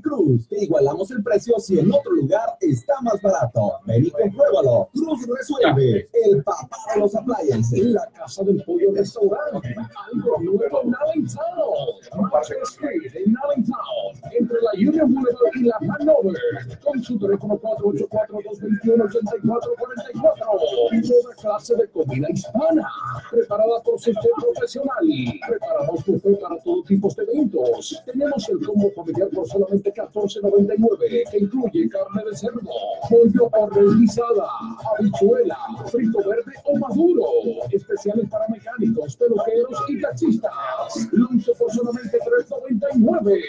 Cruz. Te igualamos el precio si en otro lugar está más barato. Ven y compruébalo. Cruz resuelve. El papá de los appliances. La casa del pollo restaurante. Algo nuevo en Allentown. Market Street en Allentown. Entre la Union Boulevard y la Hanover. Con su teléfono 484-221-8444. Toda clase de comida hispana. Preparada por su chef profesional. Preparamos buffet para todo tipo de eventos. Tenemos el combo familiar por solamente 14.99 que incluye carne de cerdo, pollo hornerizada, habichuela, frito verde o maduro. Especiales para mecánicos, peluqueros y taxistas. Lunch por solamente 3.99.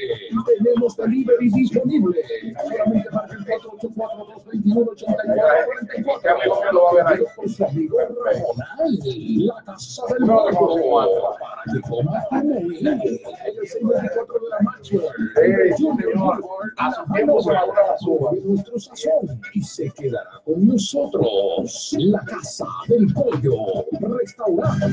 Tenemos delivery disponible. Solamente marca el 484-221-8444. Con su amigo Ramonal, la casa del barrio. Para que coma como él. En el 54 de la A su tiempo basura. Nuestro sazón y se quedará con nosotros. La casa del pollo. Restaurante.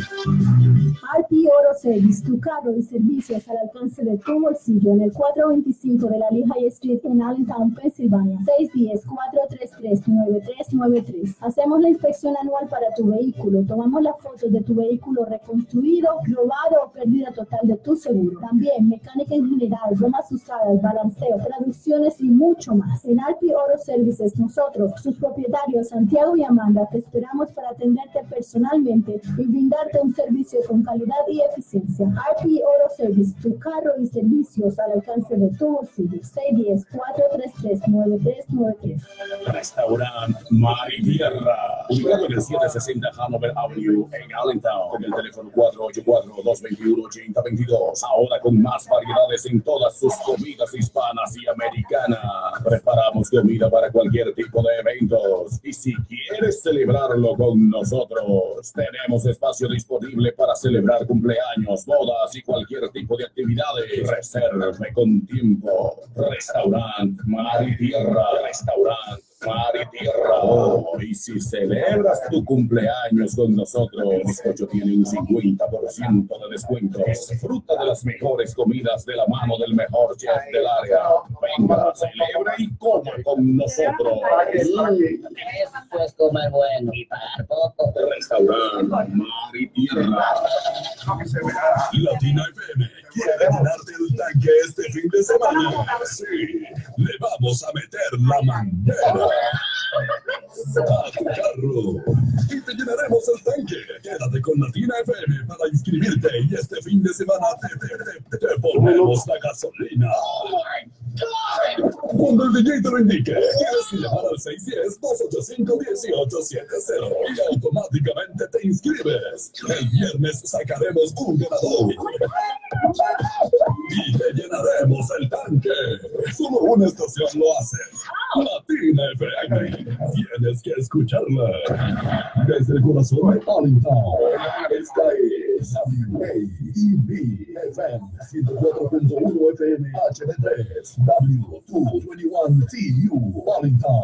Alpi Oro Service, tu carro y servicios al alcance de tu bolsillo en el 425 de la Lehigh Street en Allentown, Pensilvania. 610-433-9393. Hacemos la inspección anual para tu vehículo. Tomamos las fotos de tu vehículo reconstruido, robado o pérdida total de tu seguro. También mecánica en general, gomas usadas, balanceo, traducciones y mucho más. En Alpi Oro Services, nosotros, sus propietarios Santiago y Amanda, te esperamos para atenderte personalmente y brindarte un servicio con calidad y eficiencia. Alpi Oro Service, tu carro y servicios al alcance de tu bolsillo. 610-433-9393. Restaurant Mar y ubicado en el 760 Hanover Avenue en Allentown, con el teléfono 484-221-8022. Ahora con más variedades en todas sus comidas hispanas y americanas. Preparamos comida para cualquier tipo de eventos. Y si quieres celebrarlo con nosotros, tenemos espacio disponible para celebrar cumpleaños, bodas y cualquier tipo de actividades. Reserve con tiempo. Restaurant Mar y Tierra. Restaurant Mar y Tierra. Oh, y si celebras tu cumpleaños con nosotros, Bizcocho tiene un 50% de descuento. Disfruta de las mejores comidas de la mano del mejor chef del área. Venga, celebra y coma con nosotros. Eso es comer bueno y pagar poco. Restaurant Mar y Tierra. Latina FM quiere ganarte el tanque este fin de semana. Sí, le vamos a meter la manguera a tu carro y te llenaremos el tanque. Quédate con Latina FM para inscribirte y este fin de semana te, te, te, te ponemos la gasolina. Cuando el DJ te lo indique, tienes que llamar al 610-285-1870 y automáticamente te inscribes. El viernes sacaremos un ganador y te llenaremos el tanque. Solo una estación lo hace. Latina FM. Tienes que escucharla. Desde el corazón de Arlington. Esta es WAEB FM 104.1 FM HD3 W221 TU Arlington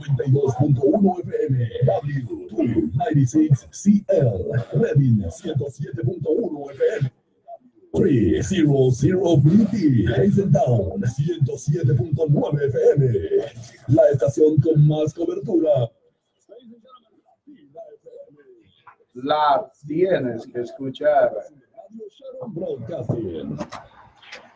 92.1 FM W296 CL Reading 107.1 FM 300 BT Eisentown 107.9 FM La estación con más cobertura La tienes que escuchar.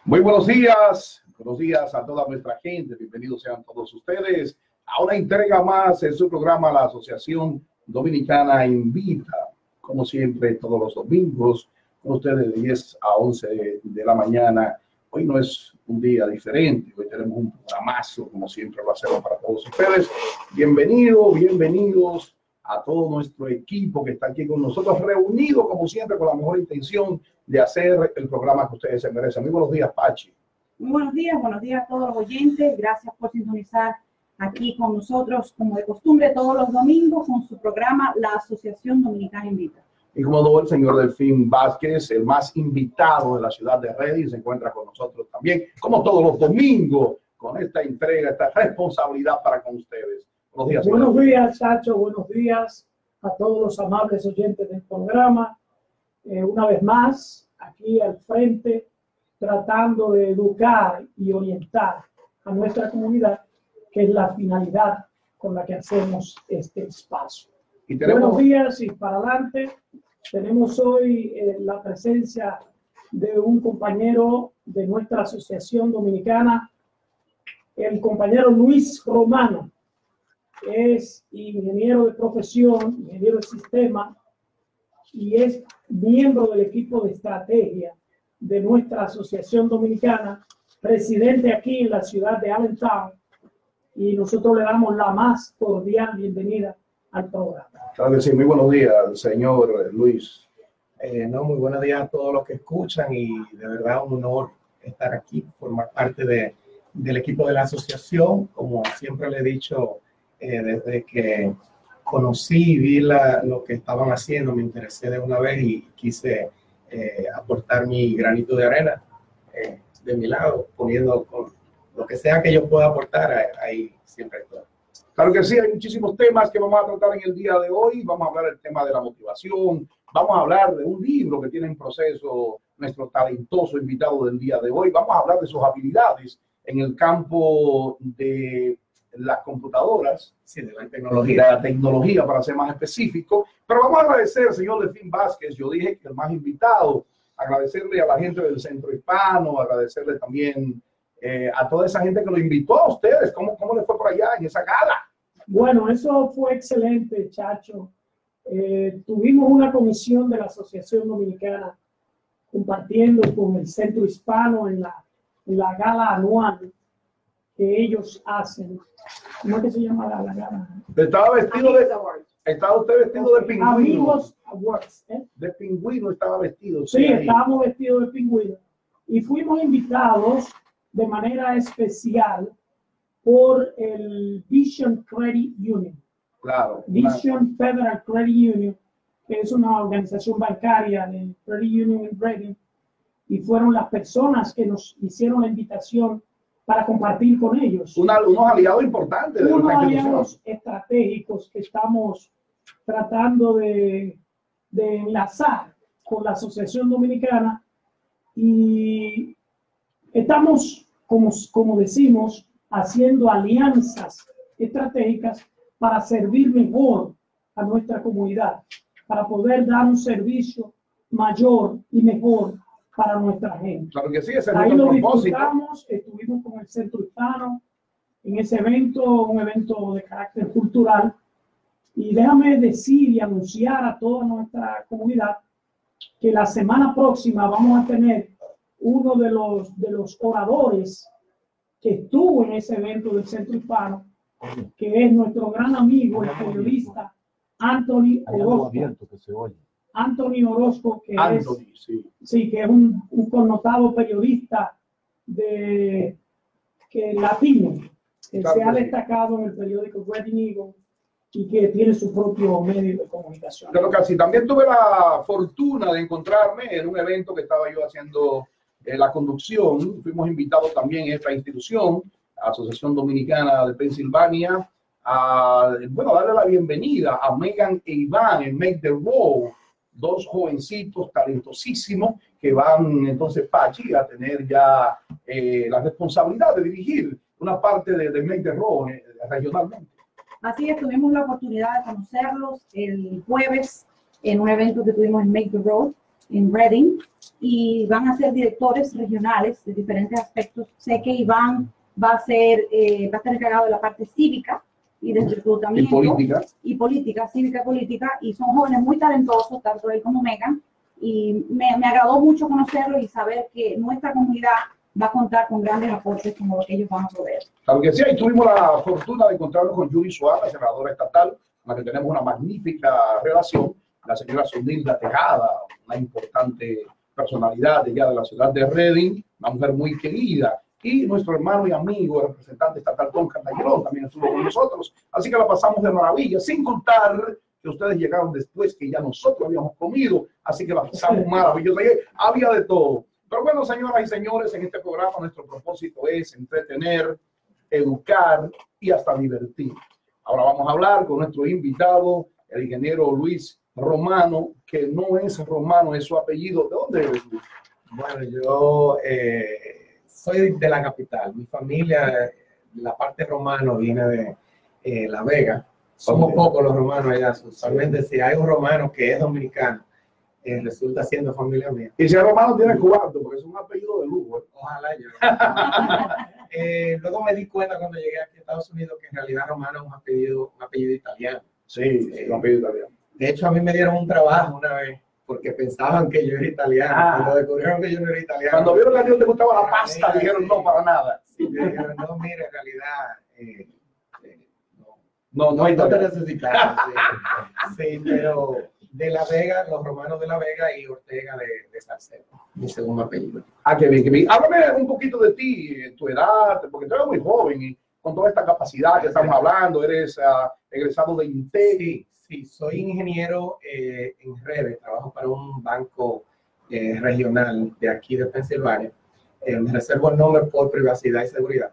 Muy buenos días, buenos días a toda nuestra gente, bienvenidos sean todos ustedes a una entrega más en su programa La Asociación Dominicana Invita, como siempre todos los domingos, con ustedes de 10 a 11 de la mañana. Hoy no es un día diferente, hoy tenemos un programazo, como siempre lo hacemos para todos ustedes. Bienvenidos, bienvenidos a todo nuestro equipo que está aquí con nosotros, reunido como siempre con la mejor intención de hacer el programa que ustedes se merecen. Muy buenos días, Pachi. Muy buenos días, buenos días a todos los oyentes. Gracias por sintonizar aquí con nosotros, como de costumbre, todos los domingos con su programa La Asociación Dominicana Invita. Y como no, el señor Delfín Vázquez, el más invitado de la ciudad de Redding, se encuentra con nosotros también, como todos los domingos, con esta entrega, esta responsabilidad para con ustedes. Buenos días. Buenos días, Chacho. Buenos días a todos los amables oyentes del programa. Eh, una vez más, aquí al frente, tratando de educar y orientar a nuestra comunidad, que es la finalidad con la que hacemos este espacio. Y Buenos tenemos, días y para adelante. Tenemos hoy eh, la presencia de un compañero de nuestra asociación dominicana, el compañero Luis Romano. Es ingeniero de profesión, ingeniero de sistema y es miembro del equipo de estrategia de nuestra asociación dominicana, presidente aquí en la ciudad de Allentown. Y nosotros le damos la más cordial bienvenida al programa. claro sí, muy buenos días, señor Luis. Eh, no, muy buenos días a todos los que escuchan y de verdad un honor estar aquí, formar parte de, del equipo de la asociación. Como siempre le he dicho, eh, desde que conocí y vi la- lo que estaban haciendo, me interesé de una vez y quise eh, aportar mi granito de arena eh, de mi lado, poniendo con lo que sea que yo pueda aportar, ahí, ahí siempre estoy. Claro que sí, hay muchísimos temas que vamos a tratar en el día de hoy. Vamos a hablar del tema de la motivación, vamos a hablar de un libro que tiene en proceso nuestro talentoso invitado del día de hoy. Vamos a hablar de sus habilidades en el campo de las computadoras, Sí, de la tecnología. la tecnología para ser más específico. Pero vamos a agradecer, señor Delfín Vázquez, yo dije que el más invitado, agradecerle a la gente del centro hispano, agradecerle también eh, a toda esa gente que lo invitó a ustedes. ¿Cómo, ¿Cómo le fue por allá en esa gala? Bueno, eso fue excelente, Chacho. Eh, tuvimos una comisión de la Asociación Dominicana compartiendo con el Centro Hispano en la, en la gala anual que ellos hacen. ¿Cómo es que se llama la, la gala? Estaba vestido de, estaba usted vestido de pingüino. Amigos Awards. ¿eh? De pingüino estaba vestido. Sí, ahí. estábamos vestidos de pingüino. Y fuimos invitados de manera especial por el Vision Credit Union. Claro. Vision Federal Credit Union, que es una organización bancaria de Credit Union en Reading, y fueron las personas que nos hicieron la invitación para compartir con ellos. una- unos aliados importantes de Unos aliados estratégicos que estamos tratando de, de enlazar con la Asociación Dominicana y estamos, como, como decimos, haciendo alianzas estratégicas para servir mejor a nuestra comunidad, para poder dar un servicio mayor y mejor para nuestra gente. Claro que sí, ese es Ahí lo disfrutamos, estuvimos con el Centro Hispano en ese evento, un evento de carácter cultural. Y déjame decir y anunciar a toda nuestra comunidad que la semana próxima vamos a tener uno de los, de los oradores que estuvo en ese evento del Centro Hispano, que es nuestro gran amigo, el periodista Anthony Orozco. Anthony Orozco, que es Anthony, sí. sí, que es un, un connotado periodista de que latino, que Claro se ha destacado en el periódico Reading Eagle y que tiene su propio medio de comunicación. Claro que sí. También tuve la fortuna de encontrarme en un evento que estaba yo haciendo eh, la conducción. Fuimos invitados también a esta institución, Asociación Dominicana de Pensilvania, a bueno, darle la bienvenida a Megan e Iván en Make the Road, dos jovencitos talentosísimos que van entonces allí a tener ya eh, la responsabilidad de dirigir una parte de, de Make the Road eh, regionalmente. Así es, tuvimos la oportunidad de conocerlos el jueves en un evento que tuvimos en Make the Road, en Reading, y van a ser directores regionales de diferentes aspectos. Sé que Iván va a ser, eh, va a estar encargado de la parte cívica y de En reclutamiento política. y política, cívica y política, y son jóvenes muy talentosos, tanto él como Megan, y me, me agradó mucho conocerlos y saber que nuestra comunidad va a contar con grandes aportes como los que ellos van a proveer. Claro que sí, ahí tuvimos la fortuna de encontrarnos con Judy Suárez, senadora estatal, con la que tenemos una magnífica relación, la señora Sonilda Tejada, una importante personalidad de allá de la ciudad de Reading, una mujer muy querida, y nuestro hermano y amigo, el representante estatal Tom Cantallón, también estuvo con nosotros, así que la pasamos de maravilla, sin contar que ustedes llegaron después que ya nosotros habíamos comido, así que la pasamos maravillosa, había de todo. Pero bueno, señoras y señores, en este programa nuestro propósito es entretener, educar y hasta divertir. Ahora vamos a hablar con nuestro invitado, el ingeniero Luis Romano, que no es romano, es su apellido. ¿De dónde eres Luis? Bueno, yo eh, soy de la capital. Mi familia, la parte romano viene de eh, La Vega. Somos Ok. pocos los romanos allá. Usualmente si hay un romano que es dominicano, eh, resulta siendo familia mía. Y si es romano tiene cuarto, porque es un apellido de lujo. ¿eh? Ojalá yo. Eh, luego me di cuenta cuando llegué aquí a Estados Unidos que en realidad romano es un apellido, un apellido italiano. Sí, es un apellido italiano. De hecho, a mí me dieron un trabajo una vez porque pensaban que yo era italiano. Ah. Cuando descubrieron que yo no era italiano. Cuando vieron que a no te gustaba la pasta, dijeron no para nada. Sí, dijeron, no, mira, en realidad, eh, eh, no, No, no no te necesitaba. Sí. Sí, pero de La Vega, los romanos de La Vega y Ortega de, de Salcedo, mi segundo apellido. Ah, qué bien, qué bien. Háblame un poquito de ti, eh, tu edad, porque tú eres muy joven y con toda esta capacidad que estamos hablando, eres ah, egresado de INTEC. Sí, soy ingeniero eh, en redes, trabajo para un banco eh, regional de aquí de Pensilvania. Eh, me reservo el nombre por privacidad y seguridad.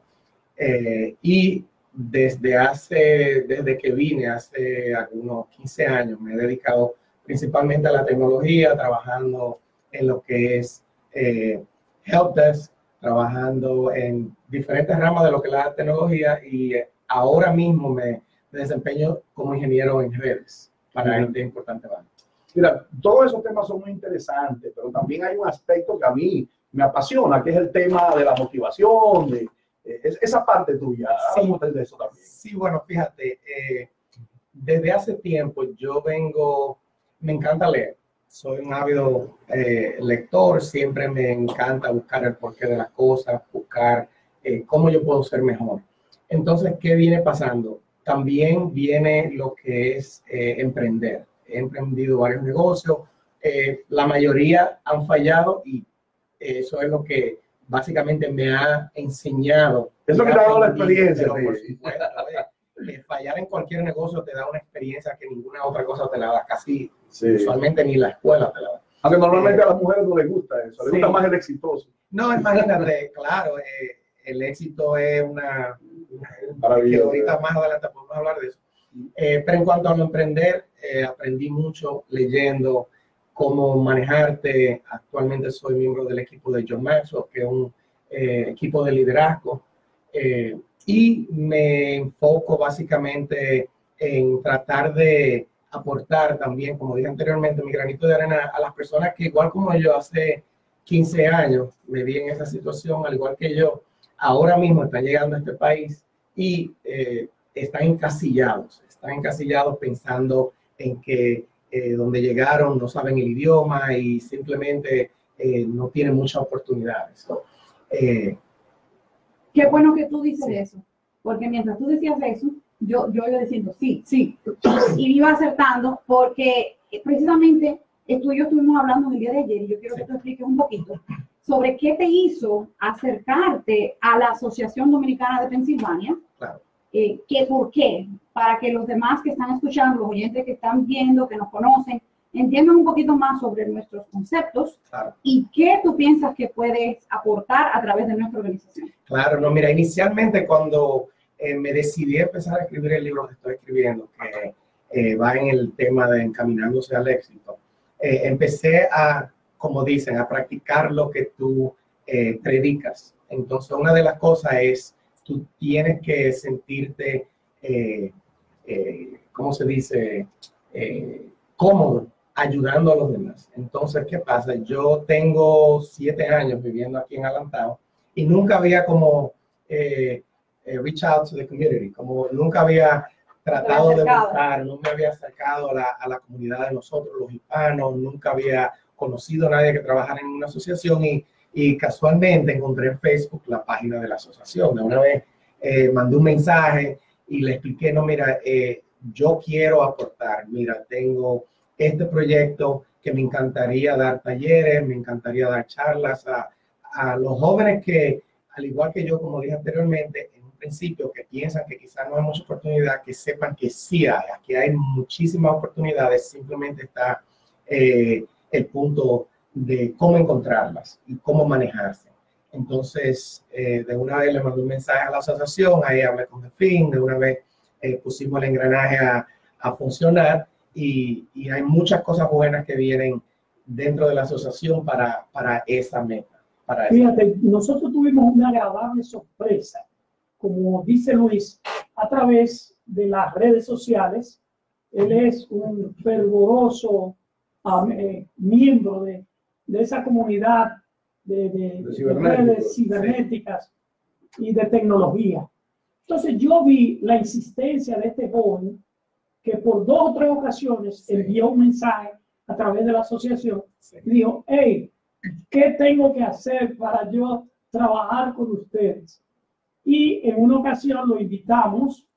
Y desde hace, desde que vine hace algunos 15 años, me he dedicado principalmente a la tecnología, trabajando en lo que es eh, help desk, trabajando en diferentes ramas de lo que es la tecnología y ahora mismo me, desempeño como ingeniero en redes para este importante banco. Mira, todos esos temas son muy interesantes, pero también hay un aspecto que a mí me apasiona, que es el tema de la motivación, de eh, es- esa parte tuya. Sí. De eso también. Sí, bueno, fíjate, eh, desde hace tiempo yo vengo, me encanta leer. Soy un ávido eh, lector, siempre me encanta buscar el porqué de las cosas, buscar cómo yo puedo ser mejor. Entonces, ¿qué viene pasando? También viene lo que es eh, emprender. He emprendido varios negocios, eh, la mayoría han fallado y eso es lo que básicamente me ha enseñado. Eso que te ha dado la experiencia, Pero, por sí. supuesto, eh, eh, fallar en cualquier negocio te da una experiencia que ninguna otra cosa te la da, casi usualmente ni la escuela te la da. Aunque normalmente a las mujeres no les gusta eso, les Sí. gusta más el exitoso. No, imagínate, claro, eh, el éxito es una, que ahorita más adelante podemos hablar de eso. Eh, pero en cuanto a lo emprender, eh, aprendí mucho leyendo cómo manejarte. Actualmente soy miembro del equipo de John Maxwell, que es un eh, equipo de liderazgo. Eh, y me enfoco básicamente en tratar de aportar también, como dije anteriormente, mi granito de arena a las personas que igual como yo hace 15 años me vi en esa situación, al igual que yo, ahora mismo están llegando a este país y eh, están encasillados, están encasillados pensando en que eh, donde llegaron no saben el idioma y simplemente eh, no tienen muchas oportunidades. ¿no? Eh, Qué bueno que tú dices eso, porque mientras tú decías eso, yo, yo iba diciendo sí, sí, y iba acertando, porque precisamente tú y yo estuvimos hablando el día de ayer, y yo quiero que tú expliques un poquito sobre qué te hizo acercarte a la Asociación Dominicana de Pensilvania, Claro. eh, que por qué, para que los demás que están escuchando, los oyentes que están viendo, que nos conocen, entiendan un poquito más sobre nuestros conceptos Claro. y qué tú piensas que puedes aportar a través de nuestra organización. Claro, no, mira, inicialmente cuando eh, me decidí a empezar a escribir el libro que estoy escribiendo, que eh, va en el tema de encaminándose al éxito, eh, empecé a, como dicen, a practicar lo que tú eh, predicas. Entonces, una de las cosas es, tú tienes que sentirte, eh, eh, ¿cómo se dice? Eh, cómodo ayudando a los demás. Entonces, ¿qué pasa? Yo tengo siete años viviendo aquí en Alantao y nunca había como eh, eh, reach out to the community, como nunca había tratado de buscar, no me había acercado a la, a la comunidad de nosotros, los hispanos, nunca había conocido a nadie que trabajara en una asociación y, y casualmente encontré en Facebook la página de la asociación. De una vez eh, mandé un mensaje y le expliqué, no, mira, eh, yo quiero aportar, mira, tengo este proyecto que me encantaría dar talleres, me encantaría dar charlas a, a los jóvenes que, al igual que yo, como dije anteriormente, en un principio, que piensan que quizás no hay mucha oportunidad, que sepan que sí hay, aquí hay muchísimas oportunidades, simplemente está eh, el punto de cómo encontrarlas y cómo manejarse. Entonces, eh, de una vez le mandé un mensaje a la asociación, ahí hablé con fin, de una vez eh, pusimos el engranaje a, a funcionar y, y hay muchas cosas buenas que vienen dentro de la asociación para, para esa meta. para eso. Fíjate, nosotros tuvimos una agradable sorpresa, como dice Luis, a través de las redes sociales. Él es un fervoroso am, eh, miembro de, de esa comunidad de, de- de redes cibernéticas y de tecnología. Entonces yo vi la insistencia de este joven que por dos o tres ocasiones Sí. envió un mensaje a través de la asociación Sí. y dijo, hey, ¿qué tengo que hacer para yo trabajar con ustedes? Y en una ocasión lo invitamos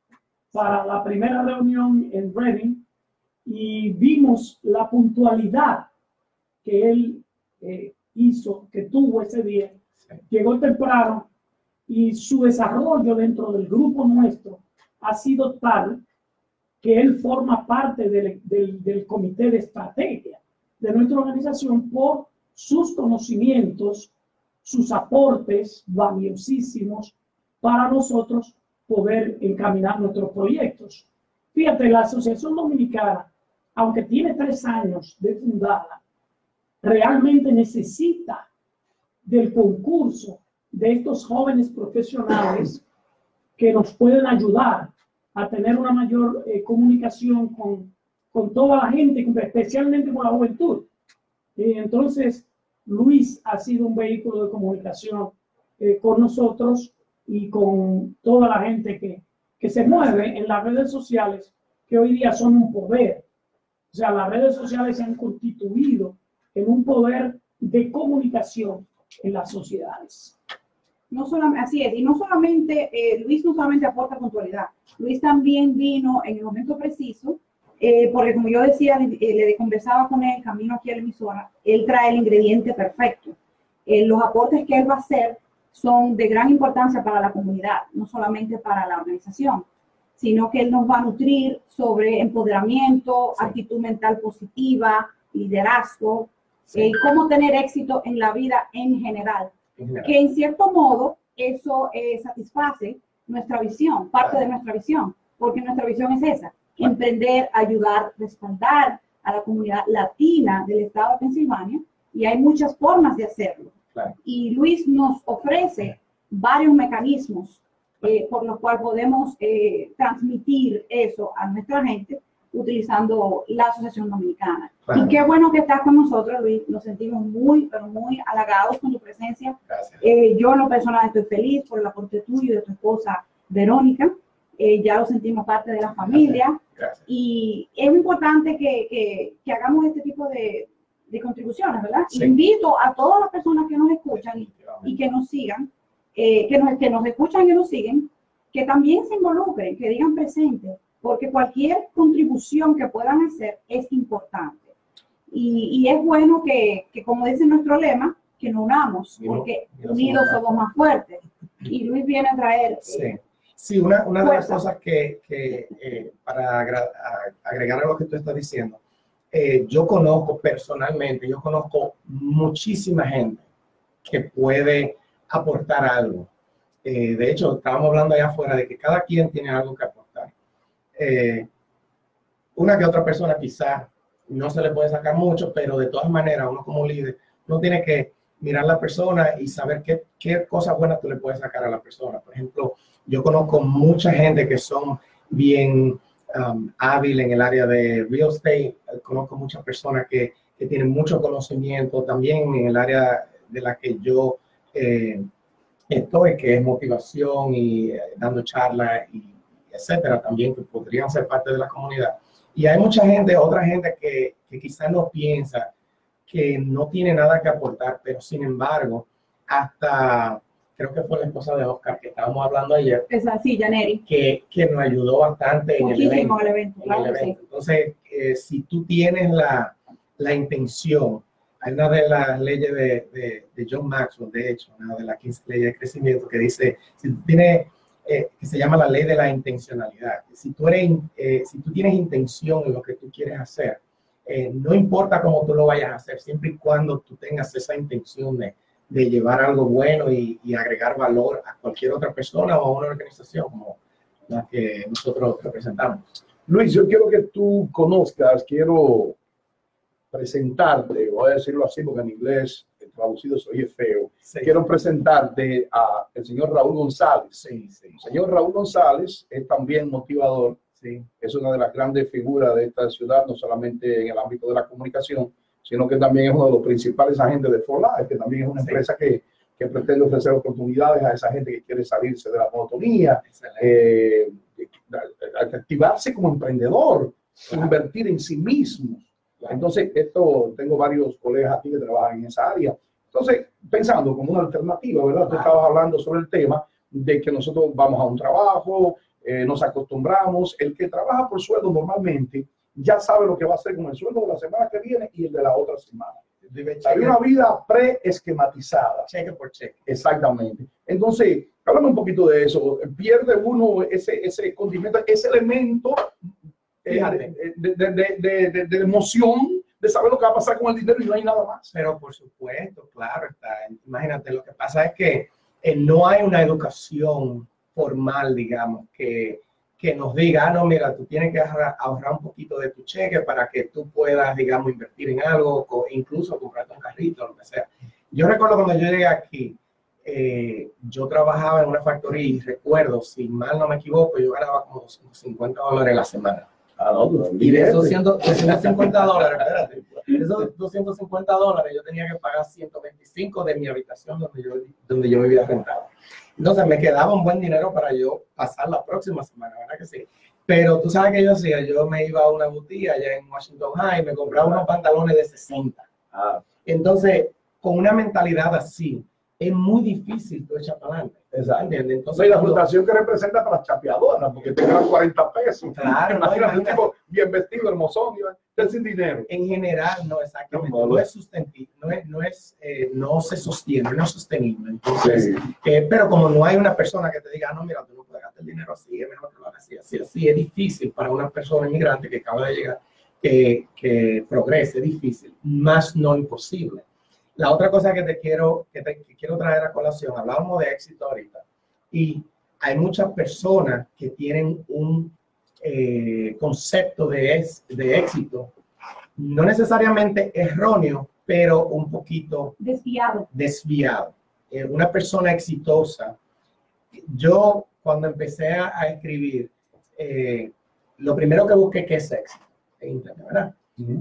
para la primera reunión en Reading y vimos la puntualidad que él eh, hizo, que tuvo ese día. Llegó temprano y su desarrollo dentro del grupo nuestro ha sido tal que él forma parte del, del- del comité de estrategia de nuestra organización por sus conocimientos, sus aportes valiosísimos para nosotros poder encaminar nuestros proyectos. Fíjate, la Asociación Dominicana, aunque tiene tres años de fundada, realmente necesita del concurso de estos jóvenes profesionales que nos pueden ayudar a tener una mayor eh, comunicación con, con toda la gente, especialmente con la juventud. Y entonces, Luis ha sido un vehículo de comunicación eh, con nosotros y con toda la gente que, que se mueve en las redes sociales, que hoy día son un poder. Sea, las redes sociales se han constituido en un poder de comunicación en las sociedades. No solamente, así es, y no solamente, eh, Luis no solamente aporta puntualidad, Luis también vino en el momento preciso, eh, porque como yo decía, eh, le conversaba con él camino aquí a la emisora, él trae el ingrediente perfecto. Eh, los aportes que él va a hacer son de gran importancia para la comunidad, no solamente para la organización, sino que él nos va a nutrir sobre empoderamiento, Sí. actitud mental positiva, liderazgo, Sí. eh, cómo tener éxito en la vida en general En general. que en cierto modo eso eh, satisface nuestra visión, parte Claro. de nuestra visión, porque nuestra visión es esa, emprender, ayudar, respaldar a la comunidad latina del estado de Pensilvania, y hay muchas formas de hacerlo. Claro. Y Luis nos ofrece varios mecanismos eh, por los cuales podemos eh, transmitir eso a nuestra gente utilizando la Asociación Dominicana. Claro. Y qué bueno que estás con nosotros, Luis. Nos sentimos muy, pero muy halagados con tu presencia. Eh, yo en lo personal estoy feliz por el aporte tuyo y de tu esposa Verónica. Eh, ya lo sentimos parte de la familia Gracias. y es importante que, que- que hagamos este tipo de, de contribuciones, ¿verdad? Sí. Invito a todas las personas que nos escuchan y, y que nos sigan, eh, que, nos, que nos escuchan y nos siguen, que también se involucren, que digan presente, porque cualquier contribución que puedan hacer es importante. Y, y es bueno que, que, como dice nuestro lema, que nos unamos, porque unidos unidos somos somos más fuertes. Y Luis viene a traer eh, Sí, sí una, una de las cosas que, que, eh, para agregar a lo que tú estás diciendo, eh, yo conozco personalmente, yo conozco muchísima gente que puede aportar algo. Eh, de hecho, estábamos hablando allá afuera de que cada quien tiene algo que aportar. Eh, una que otra persona quizás no se le puede sacar mucho, pero de todas maneras, uno como líder, uno tiene que mirar a la persona y saber qué, qué cosas buenas tú le puedes sacar a la persona. Por ejemplo, yo conozco mucha gente que son bien um, hábil en el área de real estate. Conozco muchas personas que, que tienen mucho conocimiento también en el área de la que yo eh, estoy, que es motivación y eh, dando charlas y etcétera, también que podrían ser parte de la comunidad. Y hay mucha gente, otra gente que, que quizás no piensa que no tiene nada que aportar, pero sin embargo, hasta creo que fue la esposa de Oscar que estábamos hablando ayer, es así, Janeri. que, que nos ayudó bastante en el evento. Muchísimo el evento, en claro el sí. evento. Entonces, eh, si tú tienes la, la intención, hay una de las leyes de, de, de John Maxwell, de hecho, una de las 15 leyes de crecimiento que dice, si eh, que se llama la ley de la intencionalidad. Si tú, eres, eh, si tú tienes intención en lo que tú quieres hacer, eh, no importa cómo tú lo vayas a hacer, siempre y cuando tú tengas esa intención de, de llevar algo bueno y, y agregar valor a cualquier otra persona o a una organización como la que nosotros representamos. Luis, yo quiero que tú conozcas, quiero presentarte, voy a decirlo así porque en inglés traducido se oye feo. Sí. Quiero presentarte a el señor Raúl González. Sí, sí, El señor Raúl González es también motivador, sí. es una de las grandes figuras de esta ciudad, no solamente en el ámbito de la comunicación, sino que también es uno de los principales agentes de For Life, que también es una empresa que, que pretende ofrecer oportunidades a esa gente que quiere salirse de la monotonía, eh, activarse como emprendedor, invertir en sí mismo. Entonces, esto, tengo varios colegas aquí que trabajan en esa área. Entonces, pensando como una alternativa, ¿verdad? Tú estabas hablando sobre el tema de que nosotros vamos a un trabajo, eh, nos acostumbramos. El que trabaja por sueldo normalmente ya sabe lo que va a hacer con el sueldo de la semana que viene y el de la otra semana. Hay una vida pre-esquematizada. cheque por cheque. Exactamente. Entonces, háblame un poquito de eso. Pierde uno ese, ese condimento, ese elemento. De, de, de, de- de- de emoción de saber lo que va a pasar con el dinero y no hay nada más. Pero por supuesto, claro, está. Imagínate, lo que pasa es que eh, no hay una educación formal, digamos, que, que nos diga, ah, no, mira, tú tienes que ahorrar, ahorrar un poquito de tu cheque para que tú puedas, digamos, invertir en algo, o incluso comprarte un carrito, lo que sea. Yo recuerdo cuando yo llegué aquí, eh, yo trabajaba en una factoría y recuerdo, si mal no me equivoco, yo ganaba como 50 dólares a la semana. Ah, no, Y de esos 100 250 dólares, espérate, de esos 250 dólares yo tenía que pagar 125 de mi habitación donde yo, donde yo vivía rentado. Entonces me quedaba un buen dinero para yo pasar la próxima semana, ¿verdad que sí? Pero tú sabes que yo hacía, yo me iba a una boutique allá en Washington High y me compraba unos pantalones de 60. Ah, Entonces, con una mentalidad así, es muy difícil tú echar para adelante. Exacto. Entonces, y la frustración que representa para las chapeadoras, porque te ganan 40 pesos. Claro, no, imagínate un tipo bien vestido, hermosón, y sin dinero. en general no exactamente No, no, no. es sustentable no es no es eh, no se sostiene no es sostenible entonces Sí. eh, pero como no hay una persona que te diga "Ah, no mira tú no puedes gastar el dinero así es mejor que lo hagas así así así es difícil para una persona inmigrante que acaba de llegar que, que progrese es difícil más no imposible la otra cosa que te quiero que te que quiero traer a colación hablábamos de éxito ahorita y hay muchas personas que tienen un eh, concepto de, de éxito no necesariamente erróneo, pero un poquito Desviado. desviado. Eh, una persona exitosa, yo cuando empecé a, a escribir, eh, lo primero que busqué que es éxito en internet, ¿verdad?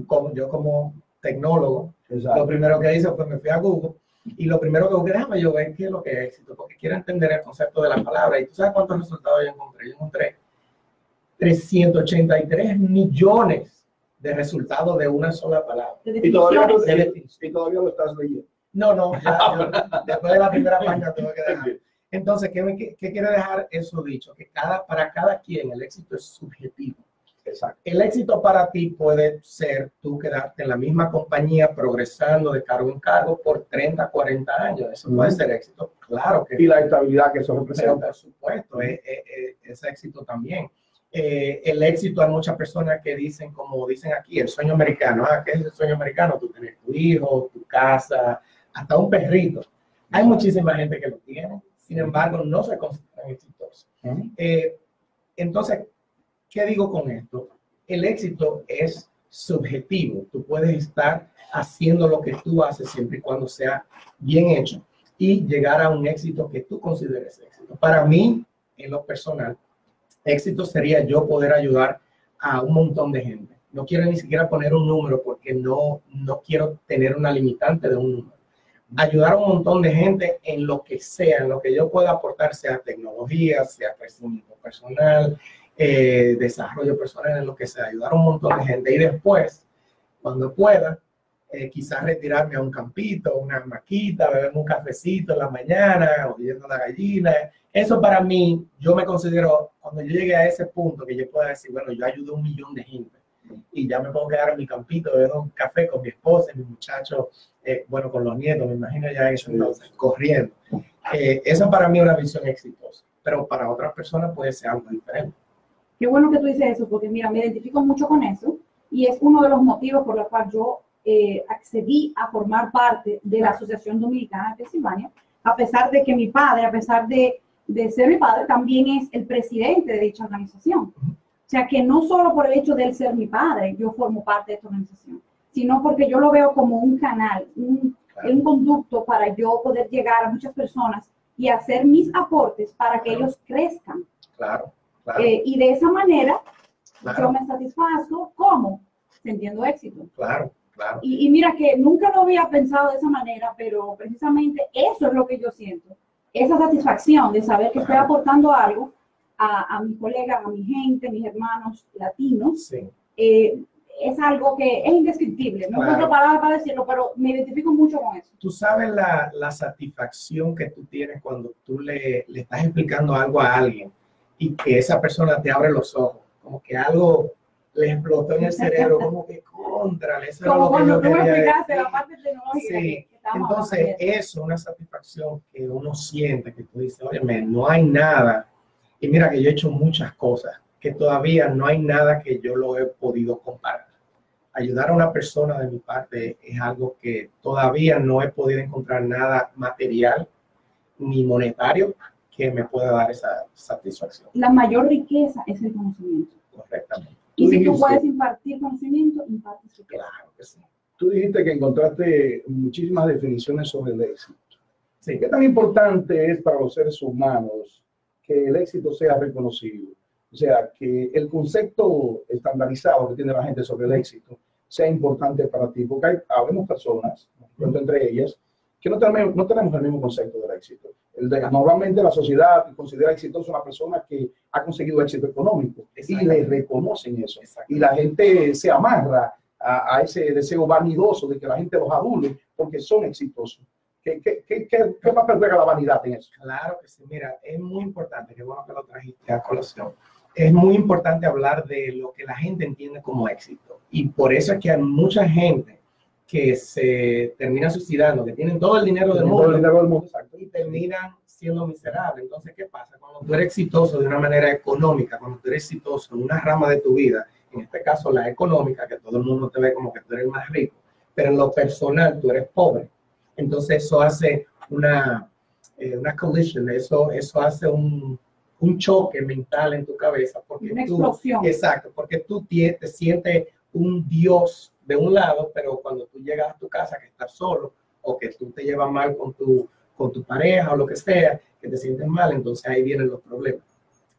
Como, yo como tecnólogo, lo primero que hice fue me fui a Google y lo primero que busqué, déjame yo ver qué es lo que es éxito, porque quiero entender el concepto de la palabra. Y tú sabes cuántos resultados yo encontré. Yo encontré 383 millones de resultados de una sola palabra. Y todavía, lo, y todavía lo estás leyendo. No, no, ya, yo- después de la primera página tengo que dejar. Entonces, ¿qué, qué, qué quiere dejar eso dicho? Que cada, para cada quien el éxito es subjetivo. Exacto. El éxito para ti puede ser tú quedarte en la misma compañía progresando de cargo en cargo por 30, 40 años. Eso puede ser éxito. Claro que Y la estabilidad que eso pero representa. por supuesto, es, es- es- es éxito también. Eh, el éxito, hay muchas personas que dicen, como dicen aquí, el sueño americano. Ah, ¿qué es el sueño americano? Tú tienes tu hijo, tu casa, hasta un perrito. Hay muchísima gente que lo tiene, sin embargo, no se consideran exitosos. Eh, entonces, ¿qué digo con esto? El éxito es subjetivo. Tú puedes estar haciendo lo que tú haces siempre y cuando sea bien hecho y llegar a un éxito que tú consideres éxito. Para mí, en lo personal, éxito sería yo poder ayudar a un montón de gente. No quiero ni siquiera poner un número porque no, no quiero tener una limitante de un número. Ayudar a un montón de gente en lo que sea, en lo que yo pueda aportar, sea tecnología, sea crecimiento personal, eh, desarrollo personal, en lo que sea, ayudar a un montón de gente. Y después, cuando pueda, eh, quizás retirarme a un campito, una maquita, beberme un cafecito en la mañana, oyendo la gallina. Eso para mí, yo me considero, cuando yo llegue a ese punto, que yo pueda decir, bueno, yo ayudé a un millón de gente y ya me puedo quedar en mi campito, bebiendo un café con mi esposa y mis muchachos, eh, bueno, con los nietos, me imagino ya eso, entonces, corriendo. Eh, eso para mí es una visión exitosa, pero para otras personas puede ser algo diferente. Qué bueno que tú dices eso, porque mira, me identifico mucho con eso y es uno de los motivos por los cuales yo eh, accedí a formar parte de la Asociación Dominicana de Pensilvania, a pesar de que mi padre, a pesar de, de ser mi padre, también es el presidente de dicha organización. O sea que no solo por el hecho de él ser mi padre, yo formo parte de esta organización, sino porque yo lo veo como un canal, un, un conducto para yo poder llegar a muchas personas y hacer mis aportes para que ellos crezcan. Claro, claro, Eh, y de esa manera yo claro, me satisfazco. ¿Cómo? Sintiendo éxito. claro, claro. Y, y mira que nunca lo había pensado de esa manera, pero precisamente eso es lo que yo siento. Esa satisfacción de saber que estoy Claro. aportando algo a, a mis colegas, a mi gente, mis hermanos latinos, Sí, eh, es algo que es indescriptible. No Claro. encuentro palabras para decirlo, pero me identifico mucho con eso. tú sabes la, la satisfacción que tú tienes cuando tú le, le estás explicando algo a alguien y que esa persona te abre los ojos, como que algo le explotó en el cerebro, como que contra, eso Como lo que yo tú me explicaste la parte tecnológica Sí, Entonces, eso es una satisfacción que uno siente, que tú dices, oye, no hay nada. Y mira que yo he hecho muchas cosas, que todavía no hay nada que yo lo he podido comparar. Ayudar a una persona de mi parte es algo que todavía no he podido encontrar nada material ni monetario que me pueda dar esa satisfacción La mayor riqueza es el conocimiento. correctamente. Y Tú si tú dijiste- puedes impartir conocimiento, impartes riqueza. Claro que sí. Tú dijiste que encontraste muchísimas definiciones sobre el éxito. Sí, ¿Qué tan importante es para los seres humanos que el éxito sea reconocido? O sea, que el concepto estandarizado que tiene la gente sobre el éxito sea importante para ti, porque hay, habemos personas, entre ellas, que no tenemos, no tenemos el mismo concepto del éxito. El de- normalmente la sociedad considera exitoso a una persona que ha conseguido éxito económico y le reconocen eso. Y la gente se amarra a, a ese deseo vanidoso de que la gente los adule porque son exitosos. ¿Qué, qué, qué, qué, qué papel juega la vanidad en eso? Claro que sí, mira, es muy importante, qué bueno que lo trajiste a colación. Es muy importante hablar de lo que la gente entiende como éxito. Y por eso es que hay mucha gente que se termina suicidando, que tienen todo el dinero del mundo el dinero del mundo, exacto. y terminan siendo miserables. Entonces, ¿qué pasa? Cuando tú eres exitoso de una manera económica, cuando tú eres exitoso en una rama de tu vida, en este caso la económica, que todo el mundo te ve como que tú eres más rico, pero en lo personal tú eres pobre. Entonces eso hace una, eh, una collision, eso, eso hace un, un choque mental en tu cabeza. Porque Una tú, explosión. Exacto, porque tú te sientes un Dios de un lado, pero cuando tú llegas a tu casa que estás solo o que tú te llevas mal con tu, con tu pareja o lo que sea, que te sientes mal, entonces ahí vienen los problemas.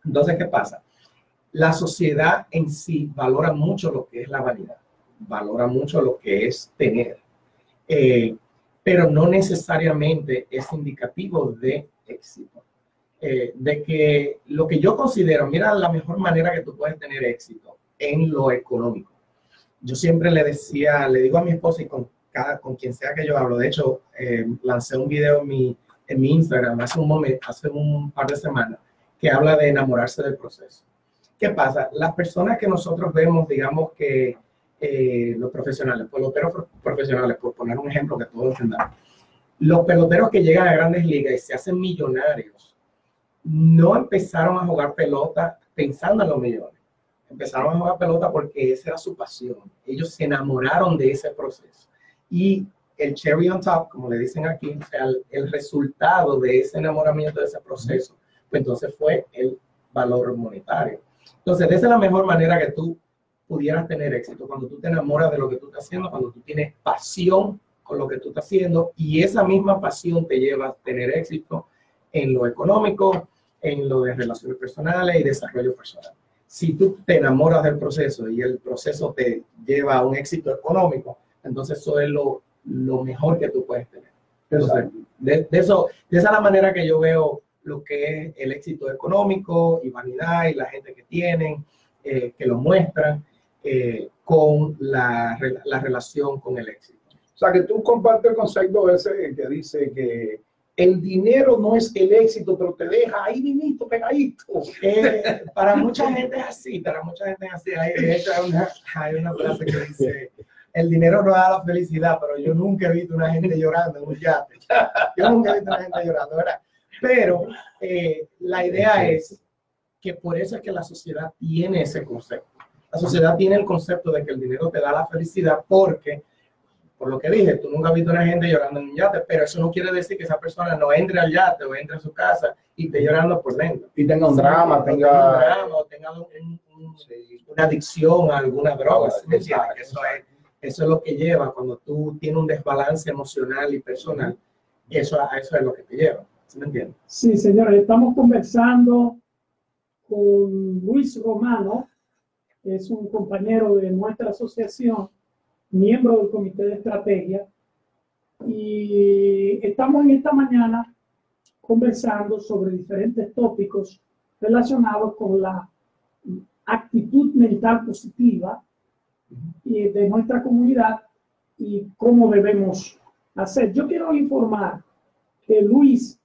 Entonces, ¿qué pasa? La sociedad en sí valora mucho lo que es la vanidad, valora mucho lo que es tener, eh, pero no necesariamente es indicativo de éxito. Eh, de que lo que yo considero, mira la mejor manera que tú puedes tener éxito en lo económico. Yo siempre le decía, le digo a mi esposa y con, cada, con quien sea que yo hablo, de hecho, eh, lancé un video en mi, Instagram hace un momento, hace un par de semanas, que habla de enamorarse del proceso. ¿Qué pasa? Las personas que nosotros vemos, digamos que eh, los profesionales, peloteros pro- profesionales, por poner un ejemplo que todos entendamos, los peloteros que llegan a grandes ligas y se hacen millonarios, no empezaron a jugar pelota pensando en los millones. Empezaron a jugar pelota porque esa era su pasión. Ellos se enamoraron de ese proceso. Y el cherry on top, como le dicen aquí, o sea, el, el resultado de ese enamoramiento de ese proceso, pues entonces fue el valor monetario. Entonces, esa es la mejor manera que tú pudieras tener éxito, cuando tú te enamoras de lo que tú estás haciendo, cuando tú tienes pasión con lo que tú estás haciendo y esa misma pasión te lleva a tener éxito en lo económico, en lo de relaciones personales y desarrollo personal. Si tú te enamoras del proceso y el proceso te lleva a un éxito económico, entonces eso es lo, lo mejor que tú puedes tener. Entonces, de, de eso, de esa es la manera que yo veo lo que es el éxito económico y vanidad y la gente que tienen, eh, que lo muestran eh, con la, la relación con el éxito. O sea, que tú compartes el concepto ese que dice que el dinero no es el éxito, pero te deja ahí mismo, pegadito. Eh, para mucha gente es así, para mucha gente es así. Hay, de hecho, hay una, hay una frase que dice, el dinero no da la felicidad, pero yo nunca he visto una gente llorando en un yate. Yo nunca he visto una gente llorando, ¿verdad? Pero eh, la idea es que por eso es que la sociedad tiene ese concepto. La sociedad tiene el concepto de que el dinero te da la felicidad porque, por lo que dije, tú nunca has visto una gente llorando en un yate, pero eso no quiere decir que esa persona no entre al yate o entre a su casa y esté llorando por dentro. Y tenga un Sí, drama, o tenga... un drama, o tenga un- un- un- una adicción a alguna droga, ¿sí eso es, eso es lo que lleva cuando tú tienes un desbalance emocional y personal. Eso, a eso es lo que te lleva. ¿Sí me entiendes? Sí, señores, estamos conversando con Luis Romano, que es un compañero de nuestra asociación, miembro del comité de estrategia, y estamos en esta mañana conversando sobre diferentes tópicos relacionados con la actitud mental positiva de nuestra comunidad y cómo debemos hacer. Yo quiero informar que Luis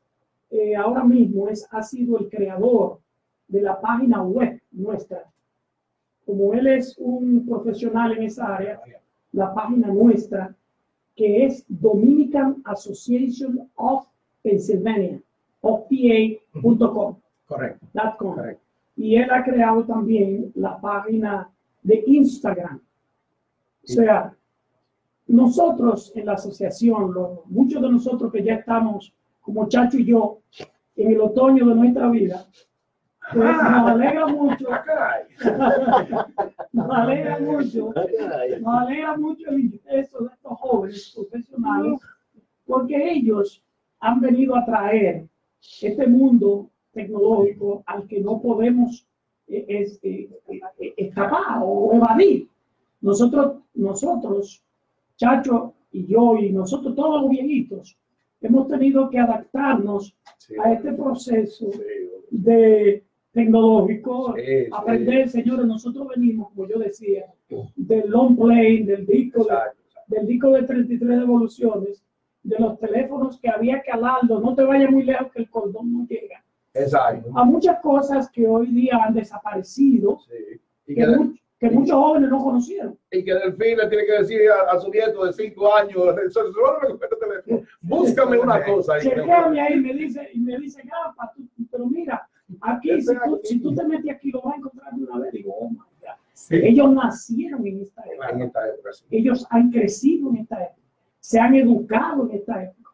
eh, ahora mismo es, ha sido el creador de la página web nuestra. Como él es un profesional en esa área, la página nuestra, que es Dominican Association of Pennsylvania, OPA.com. Correcto. Correcto. Y él ha creado también la página de Instagram. O sea, nosotros en la asociación, muchos de nosotros que ya estamos, como Chacho y yo, en el otoño de nuestra vida, pues nos alegra mucho, nos alegra mucho, nos alegra mucho el ingreso de estos jóvenes profesionales, porque ellos han venido a traer este mundo tecnológico al que no podemos eh, es- eh, eh, escapar o evadir. Nosotros, nosotros, Chacho y yo y nosotros todos los viejitos, hemos tenido que adaptarnos Sí, a este proceso sí, de tecnológico, sí, sí. aprender, señores, nosotros venimos, como yo decía, del long play, del disco, Exacto, del disco de 33 devoluciones, de los teléfonos que había que alarlo, no te vayas muy lejos que el cordón no llega. Exacto. A muchas cosas que hoy día han desaparecido, Sí. Y, que, que, mu- que muchos jóvenes no conocieron. y que Delfín le tiene que decir a, a su nieto de 5 años, "Resuélveme con este teléfono, búscame una cosa. ahí". Ahí y me dice, y me dice, pero mira, aquí, si tú, si tú te metes aquí, lo vas a encontrar de una vez. Digo, oh my God. Sí, Ellos nacieron en esta en época. esta época, sí. Ellos han crecido en esta época, se han educado en esta época.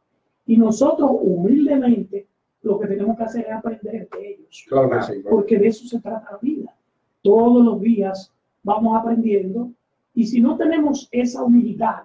Y nosotros, humildemente, lo que tenemos que hacer es aprender de ellos. Claro que sí. claro. Porque de eso se trata la vida. Todos los días vamos aprendiendo. Y si no tenemos esa humildad,